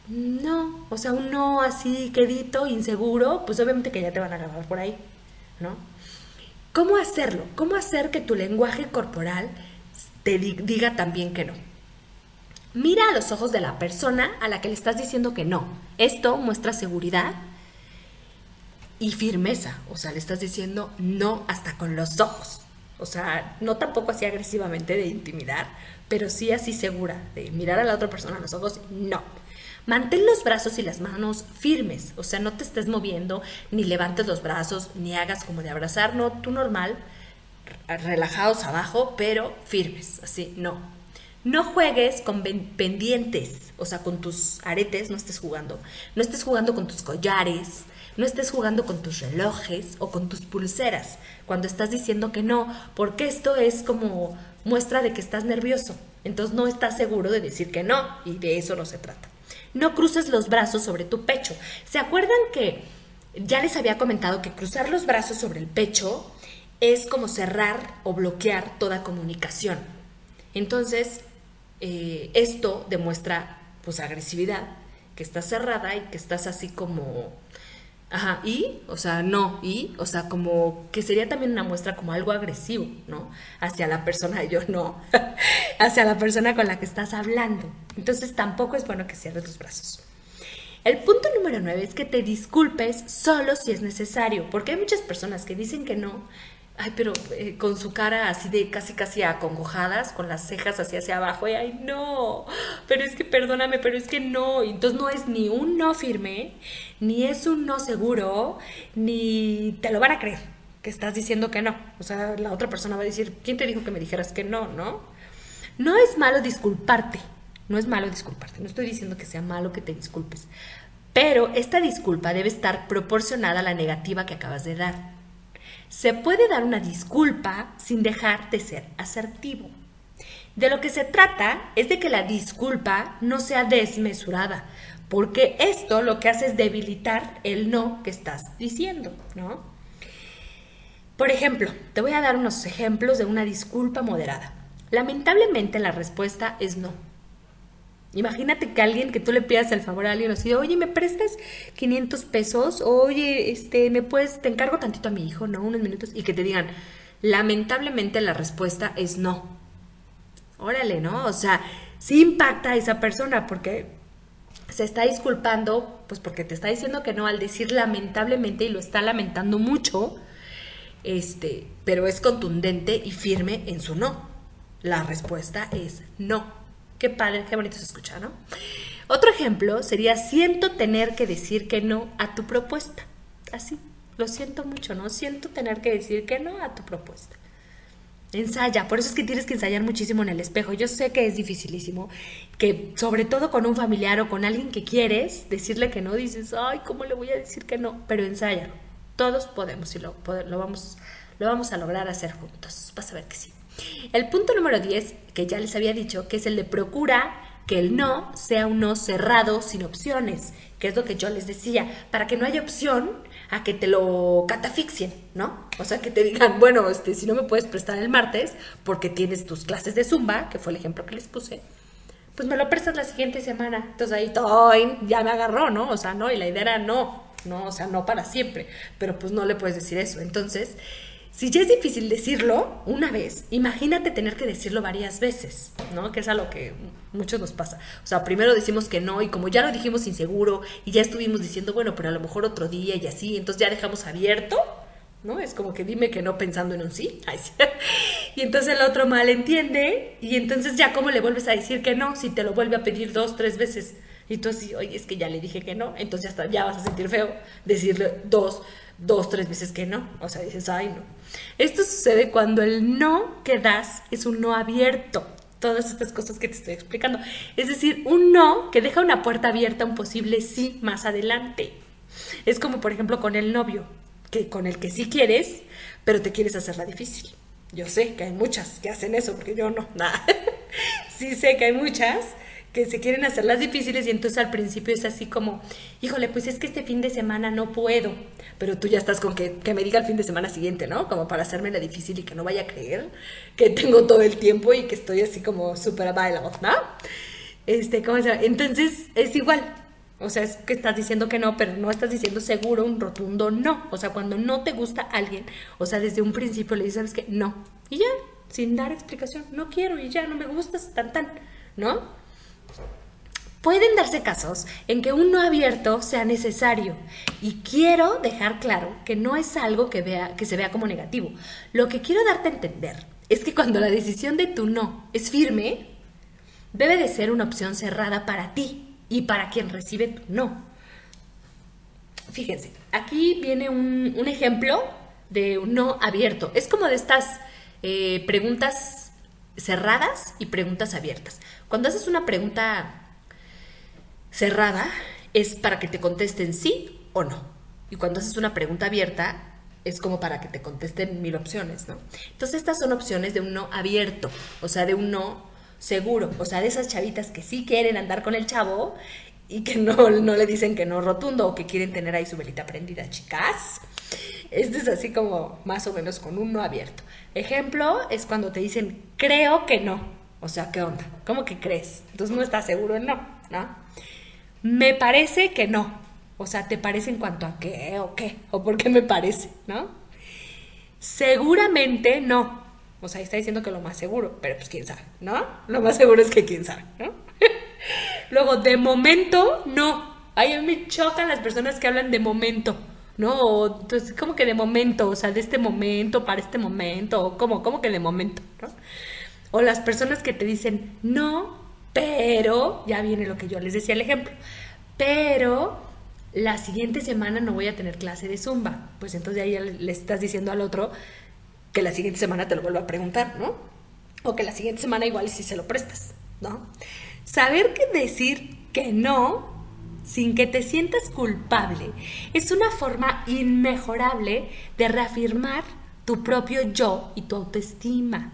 no, o sea, un no así quedito, inseguro, pues obviamente que ya te van a agarrar por ahí, ¿no? ¿Cómo hacerlo? ¿Cómo hacer que tu lenguaje corporal te diga también que no? Mira a los ojos de la persona a la que le estás diciendo que no. Esto muestra seguridad y firmeza. O sea, le estás diciendo no hasta con los ojos. O sea, no tampoco así agresivamente de intimidar, pero sí así segura de mirar a la otra persona a los ojos, no. Mantén los brazos y las manos firmes, o sea, no te estés moviendo, ni levantes los brazos, ni hagas como de abrazar, no, tú normal, relajados abajo, pero firmes, así, no. No juegues con pendientes, o sea, con tus aretes, no estés jugando. No estés jugando con tus collares, no estés jugando con tus relojes o con tus pulseras cuando estás diciendo que no, porque esto es como muestra de que estás nervioso. Entonces no estás seguro de decir que no y de eso no se trata no cruces los brazos sobre tu pecho. ¿Se acuerdan que ya les había comentado que cruzar los brazos sobre el pecho es como cerrar o bloquear toda comunicación? Entonces, eh, esto demuestra pues agresividad, que estás cerrada y que estás así como Ajá, y, o sea, no, y, o sea, como que sería también una muestra como algo agresivo, ¿no? Hacia la persona, yo no, hacia la persona con la que estás hablando. Entonces tampoco es bueno que cierres los brazos. El punto número nueve es que te disculpes solo si es necesario, porque hay muchas personas que dicen que no, ay, pero eh, con su cara así de casi casi acongojadas, con las cejas así hacia abajo, y ay, no, pero es que perdóname, pero es que no, entonces no es ni un no firme, ni es un no seguro, ni te lo van a creer que estás diciendo que no. O sea, la otra persona va a decir, ¿quién te dijo que me dijeras que no, no? No es malo disculparte, no es malo disculparte, no estoy diciendo que sea malo que te disculpes, pero esta disculpa debe estar proporcionada a la negativa que acabas de dar. Se puede dar una disculpa sin dejar de ser asertivo. De lo que se trata es de que la disculpa no sea desmesurada, porque esto lo que hace es debilitar el no que estás diciendo, ¿no? Por ejemplo, te voy a dar unos ejemplos de una disculpa moderada. Lamentablemente la respuesta es no. Imagínate que alguien que tú le pidas el favor a alguien así, oye, ¿me prestas 500 pesos? Oye, este, ¿me puedes, te encargo tantito a mi hijo, no? Unos minutos. Y que te digan, lamentablemente la respuesta es no. Órale, ¿no? O sea, sí impacta a esa persona porque se está disculpando, pues porque te está diciendo que no al decir lamentablemente y lo está lamentando mucho, este, pero es contundente y firme en su no. La respuesta es no. Qué padre, qué bonito se escucha, ¿no? Otro ejemplo sería siento tener que decir que no a tu propuesta. Así, lo siento mucho, ¿no? Siento tener que decir que no a tu propuesta. Ensaya, por eso es que tienes que ensayar muchísimo en el espejo. Yo sé que es dificilísimo, que sobre todo con un familiar o con alguien que quieres, decirle que no, dices, ay, ¿cómo le voy a decir que no? Pero ensaya. Todos podemos y lo, lo, vamos, lo vamos a lograr hacer juntos. Vas a ver que sí. El punto número 10, que ya les había dicho, que es el de procura que el no sea un no cerrado sin opciones, que es lo que yo les decía, para que no haya opción a que te lo catafixien, ¿no? O sea, que te digan, bueno, este, si no me puedes prestar el martes porque tienes tus clases de zumba, que fue el ejemplo que les puse, pues me lo prestas la siguiente semana. Entonces ahí todo ya me agarró, ¿no? O sea, no, y la idea era no, no, o sea, no para siempre, pero pues no le puedes decir eso. Entonces, si ya es difícil decirlo una vez, imagínate tener que decirlo varias veces, ¿no? Que es a lo que muchos nos pasa. O sea, primero decimos que no y como ya lo dijimos inseguro y ya estuvimos diciendo, bueno, pero a lo mejor otro día y así, entonces ya dejamos abierto, ¿no? Es como que dime que no pensando en un sí. Y entonces el otro mal entiende y entonces ya cómo le vuelves a decir que no si te lo vuelve a pedir dos, tres veces. Y tú así, oye, es que ya le dije que no, entonces ya, ya vas a sentir feo decirle dos, dos, tres veces que no. O sea, dices, ay, no. Esto sucede cuando el no que das es un no abierto. Todas estas cosas que te estoy explicando. Es decir, un no que deja una puerta abierta a un posible sí más adelante. Es como, por ejemplo, con el novio, que con el que sí quieres, pero te quieres hacerla difícil. Yo sé que hay muchas que hacen eso, porque yo no, nada. sí sé que hay muchas que se quieren hacer las difíciles y entonces al principio es así como, híjole, pues es que este fin de semana no puedo, pero tú ya estás con que, que me diga el fin de semana siguiente, ¿no? Como para hacerme la difícil y que no vaya a creer que tengo todo el tiempo y que estoy así como súper available, ¿no? Este, ¿cómo se llama? Entonces es igual, o sea, es que estás diciendo que no, pero no estás diciendo seguro un rotundo no. O sea, cuando no te gusta alguien, o sea, desde un principio le dices, ¿sabes qué? No. Y ya, sin dar explicación, no quiero y ya, no me gustas, tan, tan, ¿no? Pueden darse casos en que un no abierto sea necesario y quiero dejar claro que no es algo que, vea, que se vea como negativo. Lo que quiero darte a entender es que cuando la decisión de tu no es firme, debe de ser una opción cerrada para ti y para quien recibe tu no. Fíjense, aquí viene un, ejemplo de un no abierto. Es como de estas eh, preguntas cerradas y preguntas abiertas. Cuando haces una pregunta cerrada es para que te contesten sí o no. Y cuando haces una pregunta abierta es como para que te contesten mil opciones, ¿no? Entonces estas son opciones de un no abierto, o sea, de un no seguro, o sea, de esas chavitas que sí quieren andar con el chavo y que no, no le dicen que no rotundo o que quieren tener ahí su velita prendida, chicas. Esto es así como más o menos con un no abierto. Ejemplo es cuando te dicen creo que no. O sea, ¿qué onda? ¿Cómo que crees? Entonces no estás seguro en no, ¿no? Me parece que no. O sea, ¿te parece en cuanto a qué o qué? ¿O por qué me parece? ¿No? Seguramente no. O sea, está diciendo que lo más seguro, pero pues quién sabe, ¿no? Lo más seguro es que quién sabe, ¿no? Luego, de momento, no. Ay, a mí me chocan las personas que hablan de momento, ¿no? entonces, como que de momento, o sea, de este momento, para este momento, o como, como que de momento, ¿no? O las personas que te dicen, no, pero, ya viene lo que yo les decía el ejemplo, pero la siguiente semana no voy a tener clase de zumba. Pues entonces ahí le estás diciendo al otro que la siguiente semana te lo vuelva a preguntar, ¿no? O que la siguiente semana igual si se lo prestas, ¿no? Saber que decir que no sin que te sientas culpable es una forma inmejorable de reafirmar tu propio yo y tu autoestima.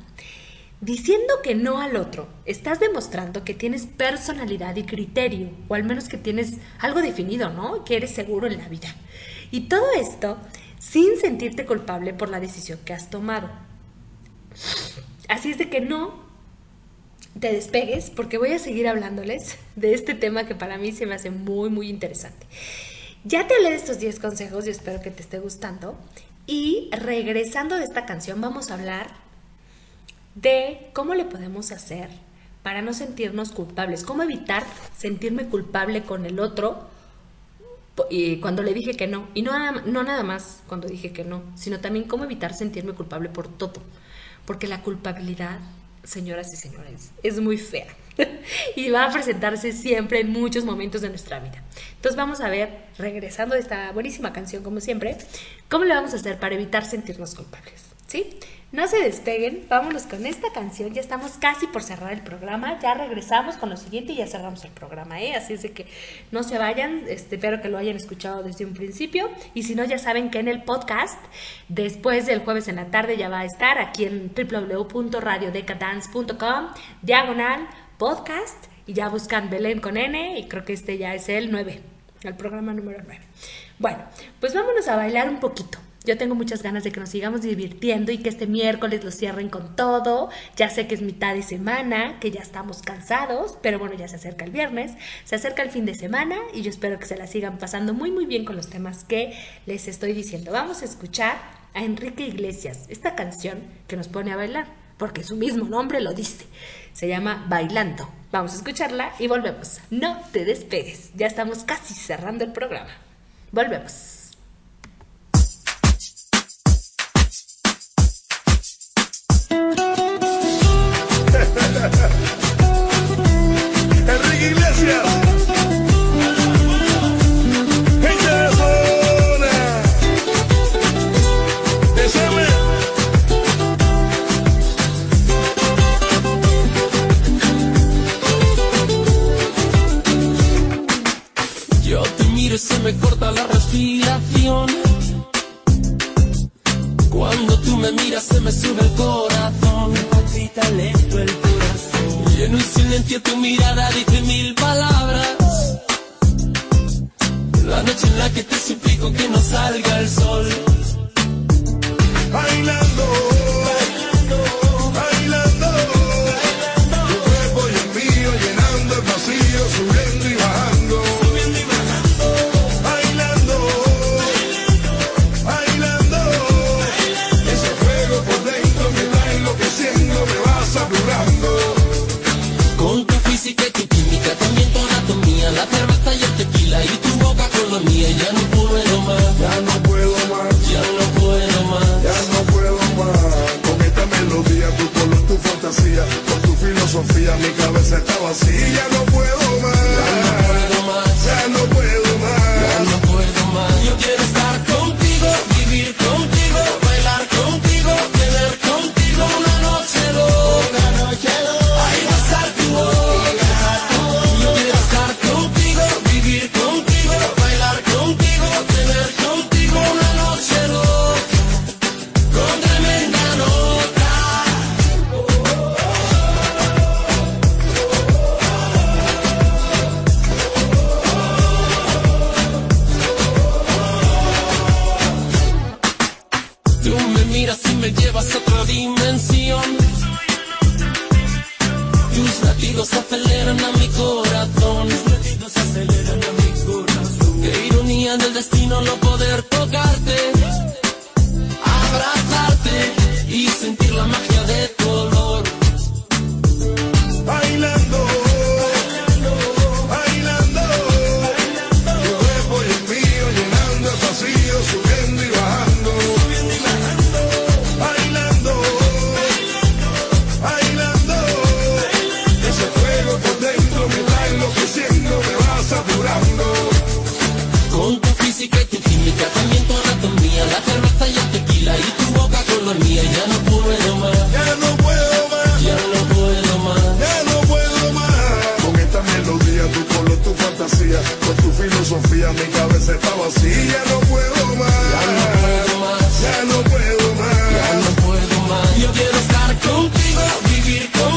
Diciendo que no al otro, estás demostrando que tienes personalidad y criterio, o al menos que tienes algo definido, ¿no? Que eres seguro en la vida. Y todo esto sin sentirte culpable por la decisión que has tomado. Así es de que no te despegues porque voy a seguir hablándoles de este tema que para mí se me hace muy, muy interesante. Ya te hablé de estos 10 consejos y espero que te esté gustando. Y regresando de esta canción vamos a hablar de cómo le podemos hacer para no sentirnos culpables, cómo evitar sentirme culpable con el otro y cuando le dije que no, y no, no nada más cuando dije que no, sino también cómo evitar sentirme culpable por todo, porque la culpabilidad, señoras y señores, es muy fea y va a presentarse siempre en muchos momentos de nuestra vida. Entonces vamos a ver, regresando a esta buenísima canción como siempre, cómo le vamos a hacer para evitar sentirnos culpables, ¿sí? No se despeguen, vámonos con esta canción, ya estamos casi por cerrar el programa, ya regresamos con lo siguiente y ya cerramos el programa, ¿eh? Así es de que no se vayan, este, espero que lo hayan escuchado desde un principio y si no ya saben que en el podcast, después del jueves en la tarde ya va a estar aquí en www.radiodecadance.com, diagonal, podcast y ya buscan Belén con N y creo que este ya es el 9, el programa número 9. Bueno, pues vámonos a bailar un poquito. Yo tengo muchas ganas de que nos sigamos divirtiendo y que este miércoles lo cierren con todo. Ya sé que es mitad de semana, que ya estamos cansados, pero bueno, ya se acerca el viernes, se acerca el fin de semana y yo espero que se la sigan pasando muy muy bien con los temas que les estoy diciendo. Vamos a escuchar a Enrique Iglesias, esta canción que nos pone a bailar, porque su mismo nombre lo dice. Se llama Bailando. Vamos a escucharla y volvemos. No te despegues, ya estamos casi cerrando el programa. Volvemos. Mirada boca con la mía. Ya no puedo más, Ya no puedo más. ya no puedo más. Ya no puedo más Con esta melodía, tu color, tu fantasía Con tu filosofía, mi cabeza está vacía Ya no puedo más Ya no puedo más. Ya no puedo más Ya no puedo más. Yo quiero estar contigo, vivir vivir contigo,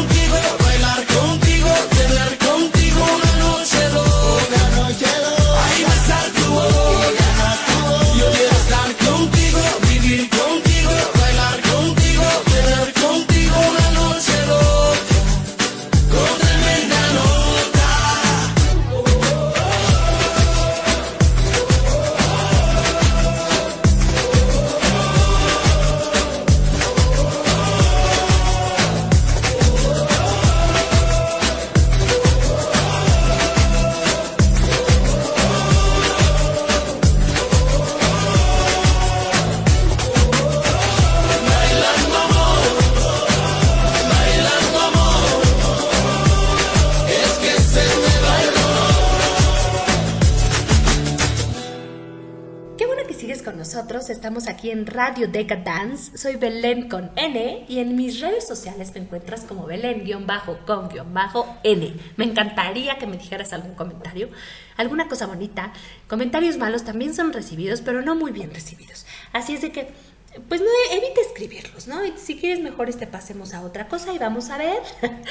en Radio Deca Dance. Soy Belén con N y en mis redes sociales me encuentras como Belén-con-N. Me encantaría que me dijeras algún comentario, alguna cosa bonita. Comentarios malos también son recibidos, pero no muy bien recibidos. Así es de que, pues no evite escribirlos, ¿no? Si quieres mejor este pasemos a otra cosa y vamos a ver.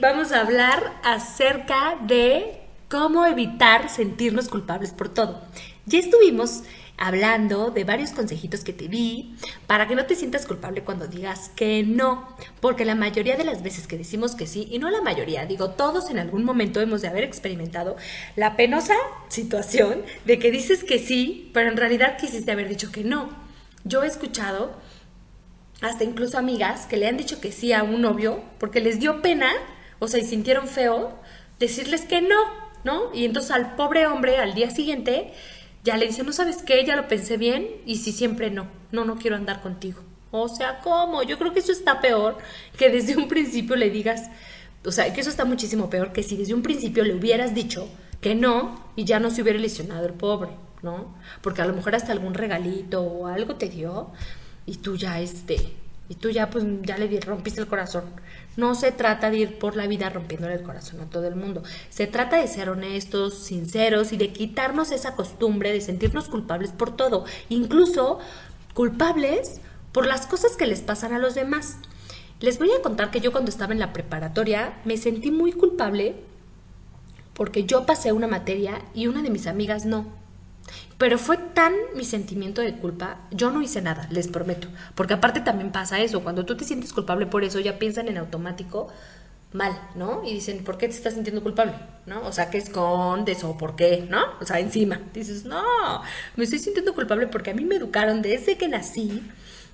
vamos a hablar acerca de cómo evitar sentirnos culpables por todo. Ya estuvimos hablando de varios consejitos que te di para que no te sientas culpable cuando digas que no, porque la mayoría de las veces que decimos que sí, y no la mayoría, digo, todos en algún momento hemos de haber experimentado la penosa situación de que dices que sí, pero en realidad quisiste haber dicho que no. Yo he escuchado hasta incluso amigas que le han dicho que sí a un novio porque les dio pena, o sea, y sintieron feo decirles que no, ¿no? Y entonces al pobre hombre al día siguiente ya le dice, no sabes qué, ya lo pensé bien y si siempre no, no, no quiero andar contigo. O sea, ¿cómo? Yo creo que eso está peor que desde un principio le digas, o sea, que eso está muchísimo peor que si desde un principio le hubieras dicho que no y ya no se hubiera lesionado el pobre, ¿no? Porque a lo mejor hasta algún regalito o algo te dio y tú ya este, y tú ya pues ya le rompiste el corazón. No se trata de ir por la vida rompiéndole el corazón a todo el mundo. Se trata de ser honestos, sinceros y de quitarnos esa costumbre de sentirnos culpables por todo, incluso culpables por las cosas que les pasan a los demás. Les voy a contar que yo cuando estaba en la preparatoria me sentí muy culpable porque yo pasé una materia y una de mis amigas no. Pero fue tan mi sentimiento de culpa, yo no hice nada, les prometo. Porque aparte también pasa eso, cuando tú te sientes culpable por eso, ya piensan en automático mal, ¿no? Y dicen, ¿por qué te estás sintiendo culpable? ¿No? O sea, ¿qué escondes o por qué? ¿No? O sea, encima. Dices, no, me estoy sintiendo culpable porque a mí me educaron desde que nací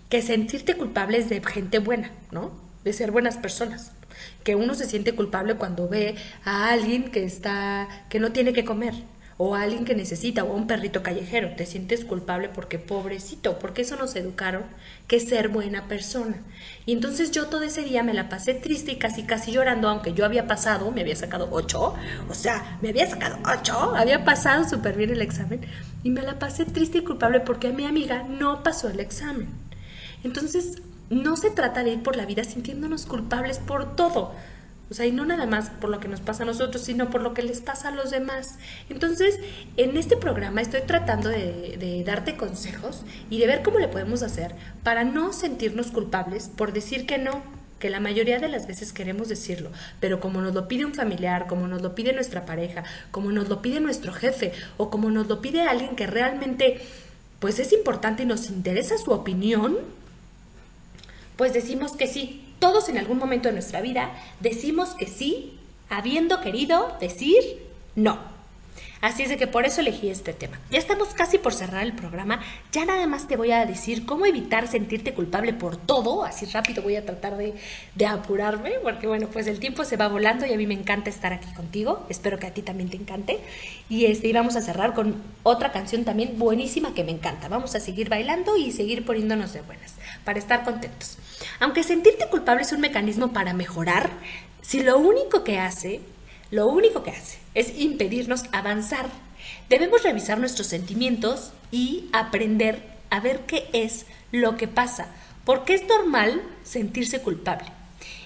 que sentirte culpable es de gente buena, ¿no? De ser buenas personas. Que uno se siente culpable cuando ve a alguien que está, que no tiene que comer, o alguien que necesita, o un perrito callejero. Te sientes culpable porque pobrecito, porque eso nos educaron que es ser buena persona. Y entonces yo todo ese día me la pasé triste y casi casi llorando, aunque yo había pasado, me había sacado ocho, o sea, me había sacado ocho, había pasado súper bien el examen, y me la pasé triste y culpable porque mi amiga no pasó el examen. Entonces, no se trata de ir por la vida sintiéndonos culpables por todo. O sea, y no nada más por lo que nos pasa a nosotros, sino por lo que les pasa a los demás. Entonces, en este programa estoy tratando de, darte consejos y de ver cómo le podemos hacer para no sentirnos culpables por decir que no, que la mayoría de las veces queremos decirlo, pero como nos lo pide un familiar, como nos lo pide nuestra pareja, como nos lo pide nuestro jefe o como nos lo pide alguien que realmente pues es importante y nos interesa su opinión, pues decimos que sí. Todos en algún momento de nuestra vida decimos que sí, habiendo querido decir no. Así es de que por eso elegí este tema. Ya estamos casi por cerrar el programa. Ya nada más te voy a decir cómo evitar sentirte culpable por todo. Así rápido voy a tratar de, de apurarme, porque bueno, pues el tiempo se va volando y a mí me encanta estar aquí contigo. Espero que a ti también te encante. Y este, y vamos a cerrar con otra canción también buenísima que me encanta. Vamos a seguir bailando y seguir poniéndonos de buenas para estar contentos. Aunque sentirte culpable es un mecanismo para mejorar, si lo único que hace lo único que hace es impedirnos avanzar. Debemos revisar nuestros sentimientos y aprender a ver qué es lo que pasa, porque es normal sentirse culpable.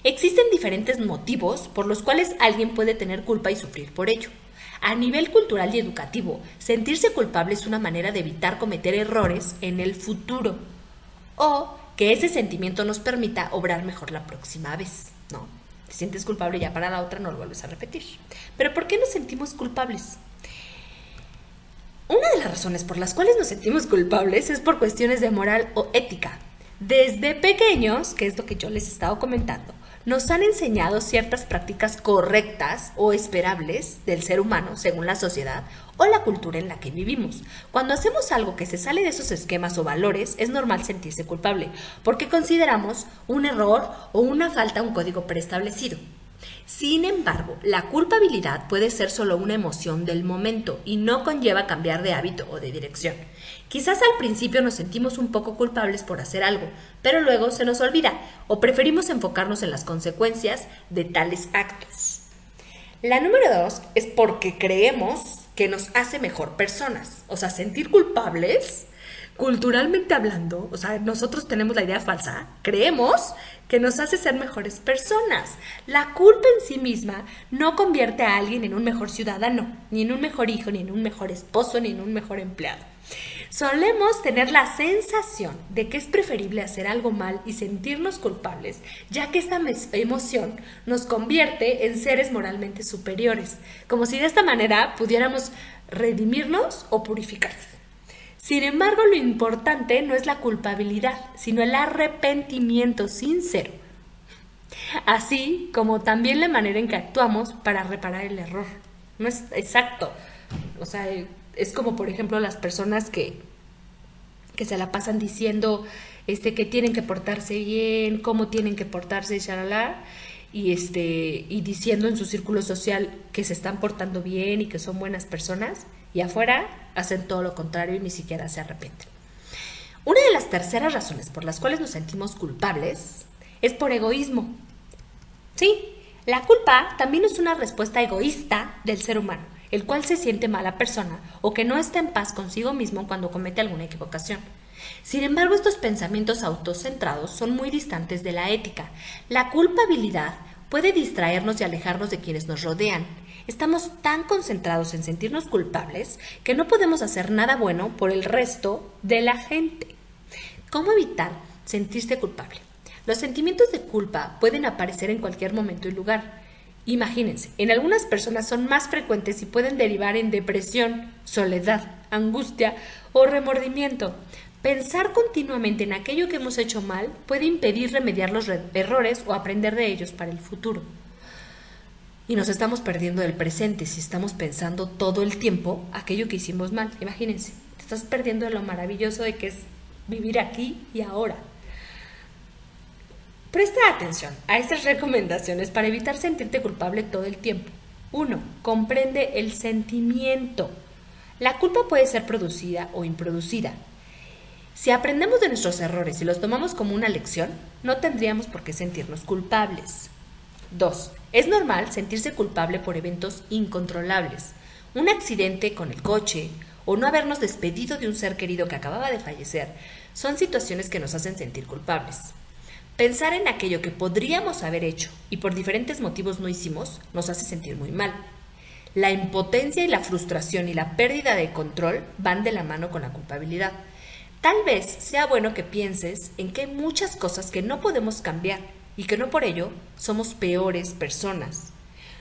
Existen diferentes motivos por los cuales alguien puede tener culpa y sufrir por ello. A nivel cultural y educativo, sentirse culpable es una manera de evitar cometer errores en el futuro o que ese sentimiento nos permita obrar mejor la próxima vez, ¿no? Te sientes culpable ya para la otra no lo vuelves a repetir. Pero ¿por qué nos sentimos culpables? Una de las razones por las cuales nos sentimos culpables es por cuestiones de moral o ética. Desde pequeños, que es lo que yo les he estado comentando, nos han enseñado ciertas prácticas correctas o esperables del ser humano según la sociedad o la cultura en la que vivimos. Cuando hacemos algo que se sale de esos esquemas o valores, es normal sentirse culpable, porque consideramos un error o una falta un código preestablecido. Sin embargo, la culpabilidad puede ser solo una emoción del momento y no conlleva cambiar de hábito o de dirección. Quizás al principio nos sentimos un poco culpables por hacer algo, pero luego se nos olvida o preferimos enfocarnos en las consecuencias de tales actos. La número dos es porque creemos que nos hace mejor personas. O sea, sentir culpables culturalmente hablando, o sea, nosotros tenemos la idea falsa, creemos que nos hace ser mejores personas. La culpa en sí misma no convierte a alguien en un mejor ciudadano, ni en un mejor hijo, ni en un mejor esposo, ni en un mejor empleado. Solemos tener la sensación de que es preferible hacer algo mal y sentirnos culpables, ya que esta emoción nos convierte en seres moralmente superiores, como si de esta manera pudiéramos redimirnos o purificarnos. Sin embargo, lo importante no es la culpabilidad, sino el arrepentimiento sincero. Así como también la manera en que actuamos para reparar el error. No es exacto. O sea, es como por ejemplo las personas que, que se la pasan diciendo este, que tienen que portarse bien, cómo tienen que portarse, y, este, y diciendo en su círculo social que se están portando bien y que son buenas personas, y afuera hacen todo lo contrario y ni siquiera se arrepienten. Una de las terceras razones por las cuales nos sentimos culpables es por egoísmo. Sí, la culpa también es una respuesta egoísta del ser humano, el cual se siente mala persona o que no está en paz consigo mismo cuando comete alguna equivocación. Sin embargo, estos pensamientos autocentrados son muy distantes de la ética. La culpabilidad puede distraernos y alejarnos de quienes nos rodean. Estamos tan concentrados en sentirnos culpables que no podemos hacer nada bueno por el resto de la gente. ¿Cómo evitar sentirse culpable? Los sentimientos de culpa pueden aparecer en cualquier momento y lugar. Imagínense, en algunas personas son más frecuentes y pueden derivar en depresión, soledad, angustia o remordimiento. Pensar continuamente en aquello que hemos hecho mal puede impedir remediar los errores o aprender de ellos para el futuro. Y nos estamos perdiendo del presente si estamos pensando todo el tiempo aquello que hicimos mal. Imagínense, te estás perdiendo de lo maravilloso de que es vivir aquí y ahora. Presta atención a estas recomendaciones para evitar sentirte culpable todo el tiempo. 1. Comprende el sentimiento. La culpa puede ser producida o improducida. Si aprendemos de nuestros errores y los tomamos como una lección, no tendríamos por qué sentirnos culpables. 2. Es normal sentirse culpable por eventos incontrolables. Un accidente con el coche o no habernos despedido de un ser querido que acababa de fallecer son situaciones que nos hacen sentir culpables. Pensar en aquello que podríamos haber hecho y por diferentes motivos no hicimos nos hace sentir muy mal. La impotencia y la frustración y la pérdida de control van de la mano con la culpabilidad. Tal vez sea bueno que pienses en que hay muchas cosas que no podemos cambiar y que no por ello somos peores personas.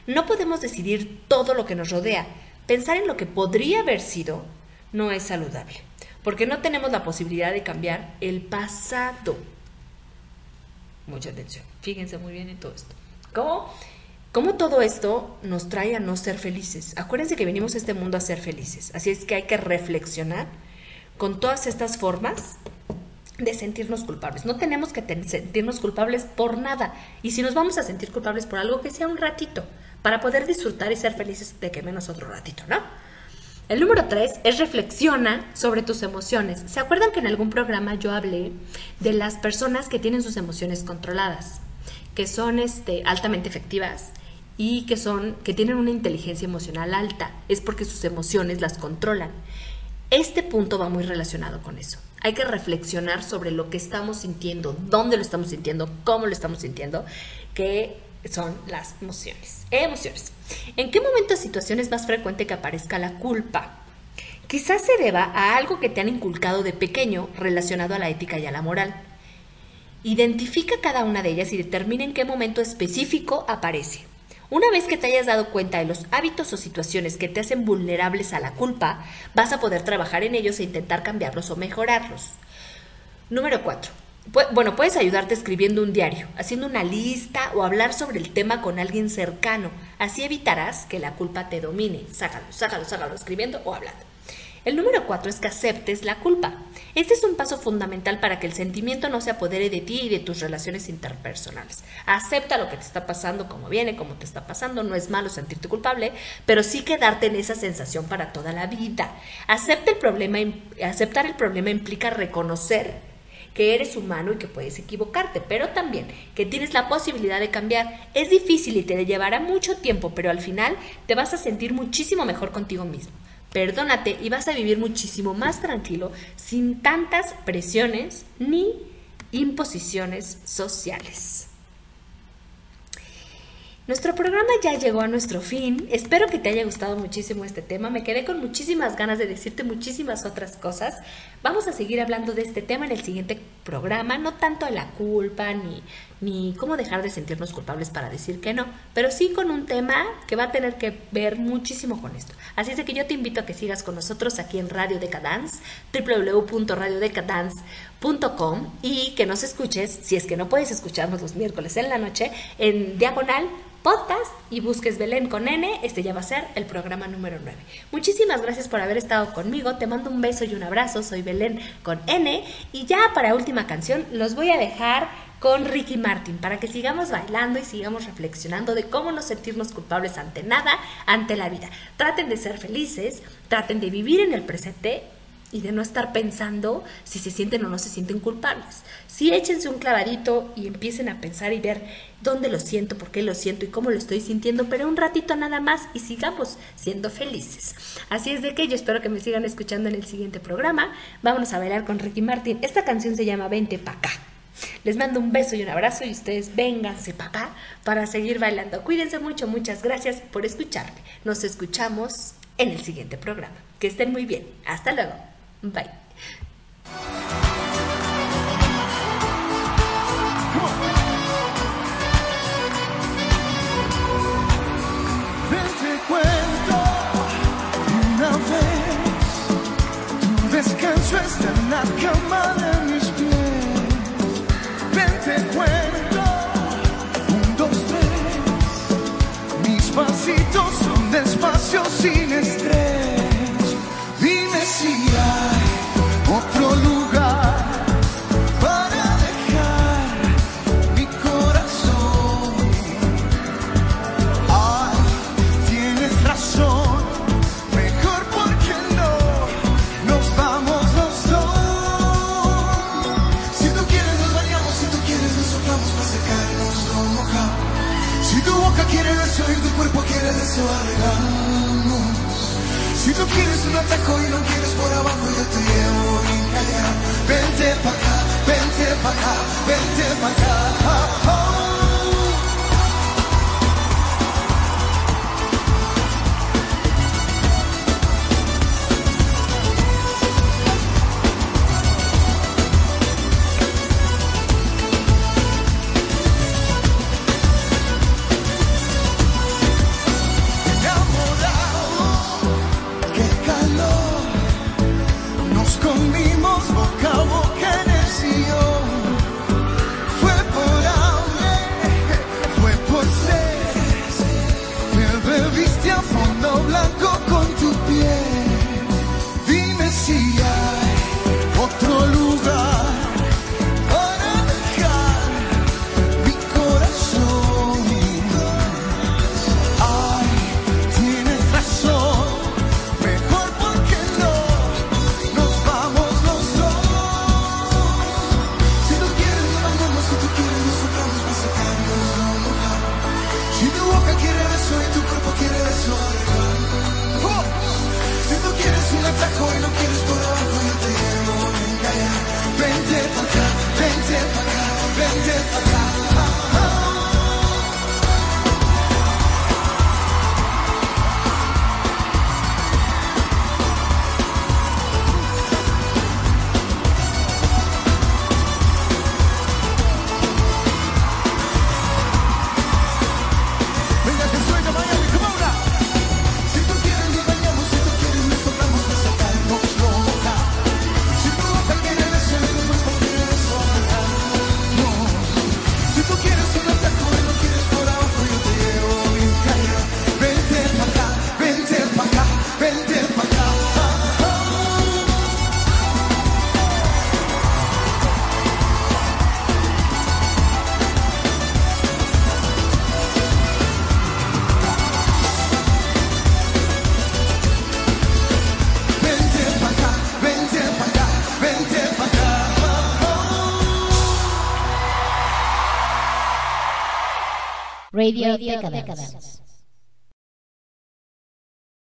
No podemos decidir todo lo que nos rodea. Pensar en lo que podría haber sido no es saludable, porque no tenemos la posibilidad de cambiar el pasado. Mucha atención, fíjense muy bien en todo esto. ¿Cómo? ¿Cómo todo esto nos trae a no ser felices? Acuérdense que venimos a este mundo a ser felices, así es que hay que reflexionar con todas estas formas de sentirnos culpables. No tenemos que sentirnos culpables por nada. Y si nos vamos a sentir culpables por algo, que sea un ratito, para poder disfrutar y ser felices de que menos otro ratito, ¿no? El número tres es reflexiona sobre tus emociones. ¿Se acuerdan que en algún programa yo hablé de las personas que tienen sus emociones controladas, que son este, altamente efectivas y que, son, que tienen una inteligencia emocional alta? Es porque sus emociones las controlan. Este punto va muy relacionado con eso. Hay que reflexionar sobre lo que estamos sintiendo, dónde lo estamos sintiendo, cómo lo estamos sintiendo, que son las emociones. Emociones. ¿En qué momento o situación es más frecuente que aparezca la culpa? Quizás se deba a algo que te han inculcado de pequeño relacionado a la ética y a la moral. Identifica cada una de ellas y determina en qué momento específico aparece. Una vez que te hayas dado cuenta de los hábitos o situaciones que te hacen vulnerables a la culpa, vas a poder trabajar en ellos e intentar cambiarlos o mejorarlos. Número 4. Bueno, puedes ayudarte escribiendo un diario, haciendo una lista o hablar sobre el tema con alguien cercano. Así evitarás que la culpa te domine. Sácalo, sácalo, sácalo, escribiendo o hablando. El número cuatro es que aceptes la culpa. Este es un paso fundamental para que el sentimiento no se apodere de ti y de tus relaciones interpersonales. Acepta lo que te está pasando como viene, como te está pasando. No es malo sentirte culpable, pero sí quedarte en esa sensación para toda la vida. Aceptar el problema implica reconocer que eres humano y que puedes equivocarte, pero también que tienes la posibilidad de cambiar. Es difícil y te llevará mucho tiempo, pero al final te vas a sentir muchísimo mejor contigo mismo. Perdónate y vas a vivir muchísimo más tranquilo sin tantas presiones ni imposiciones sociales. Nuestro programa ya llegó a nuestro fin. Espero que te haya gustado muchísimo este tema. Me quedé con muchísimas ganas de decirte muchísimas otras cosas. Vamos a seguir hablando de este tema en el siguiente programa. No tanto de la culpa ni, ni cómo dejar de sentirnos culpables para decir que no, pero sí con un tema que va a tener que ver muchísimo con esto. Así es de que yo te invito a que sigas con nosotros aquí en Radio Decadance, www.radiodecadance.com y que nos escuches, si es que no puedes escucharnos los miércoles en la noche, en diagonal podcast y busques Belén con N, este ya va a ser el programa número 9. Muchísimas gracias por haber estado conmigo, te mando un beso y un abrazo, soy Belén con N y ya para última canción los voy a dejar con Ricky Martin para que sigamos bailando y sigamos reflexionando de cómo no sentirnos culpables ante nada, ante la vida. Traten de ser felices, traten de vivir en el presente y de no estar pensando si se sienten o no se sienten culpables. Sí échense un clavadito y empiecen a pensar y ver dónde lo siento, por qué lo siento y cómo lo estoy sintiendo, pero un ratito nada más y sigamos siendo felices. Así es de que yo espero que me sigan escuchando en el siguiente programa. Vámonos a bailar con Ricky Martin. Esta canción se llama Vente pa' acá. Les mando un beso y un abrazo y ustedes vénganse acá para seguir bailando. Cuídense mucho, muchas gracias por escucharme. Nos escuchamos en el siguiente programa. Que estén muy bien. Hasta luego. Bye. Descanso está en la cama de mis pies. Ven, te cuento, un, dos, tres, mis pasitos son despacios sin estrés. Si hay otro lugar para dejar mi corazón. Ay, tienes razón, mejor porque no nos vamos los dos. Si tú quieres nos bañamos, si tú quieres nos soplamos para secarnos, no mojamos. Si tu boca quiere eso y tu cuerpo quiere eso, arreglamos. Si tú quieres un atajo y no quieres por abajo, yo te llevo bien callado. Vente pa' acá, vente pa' vente pa'. Decadence.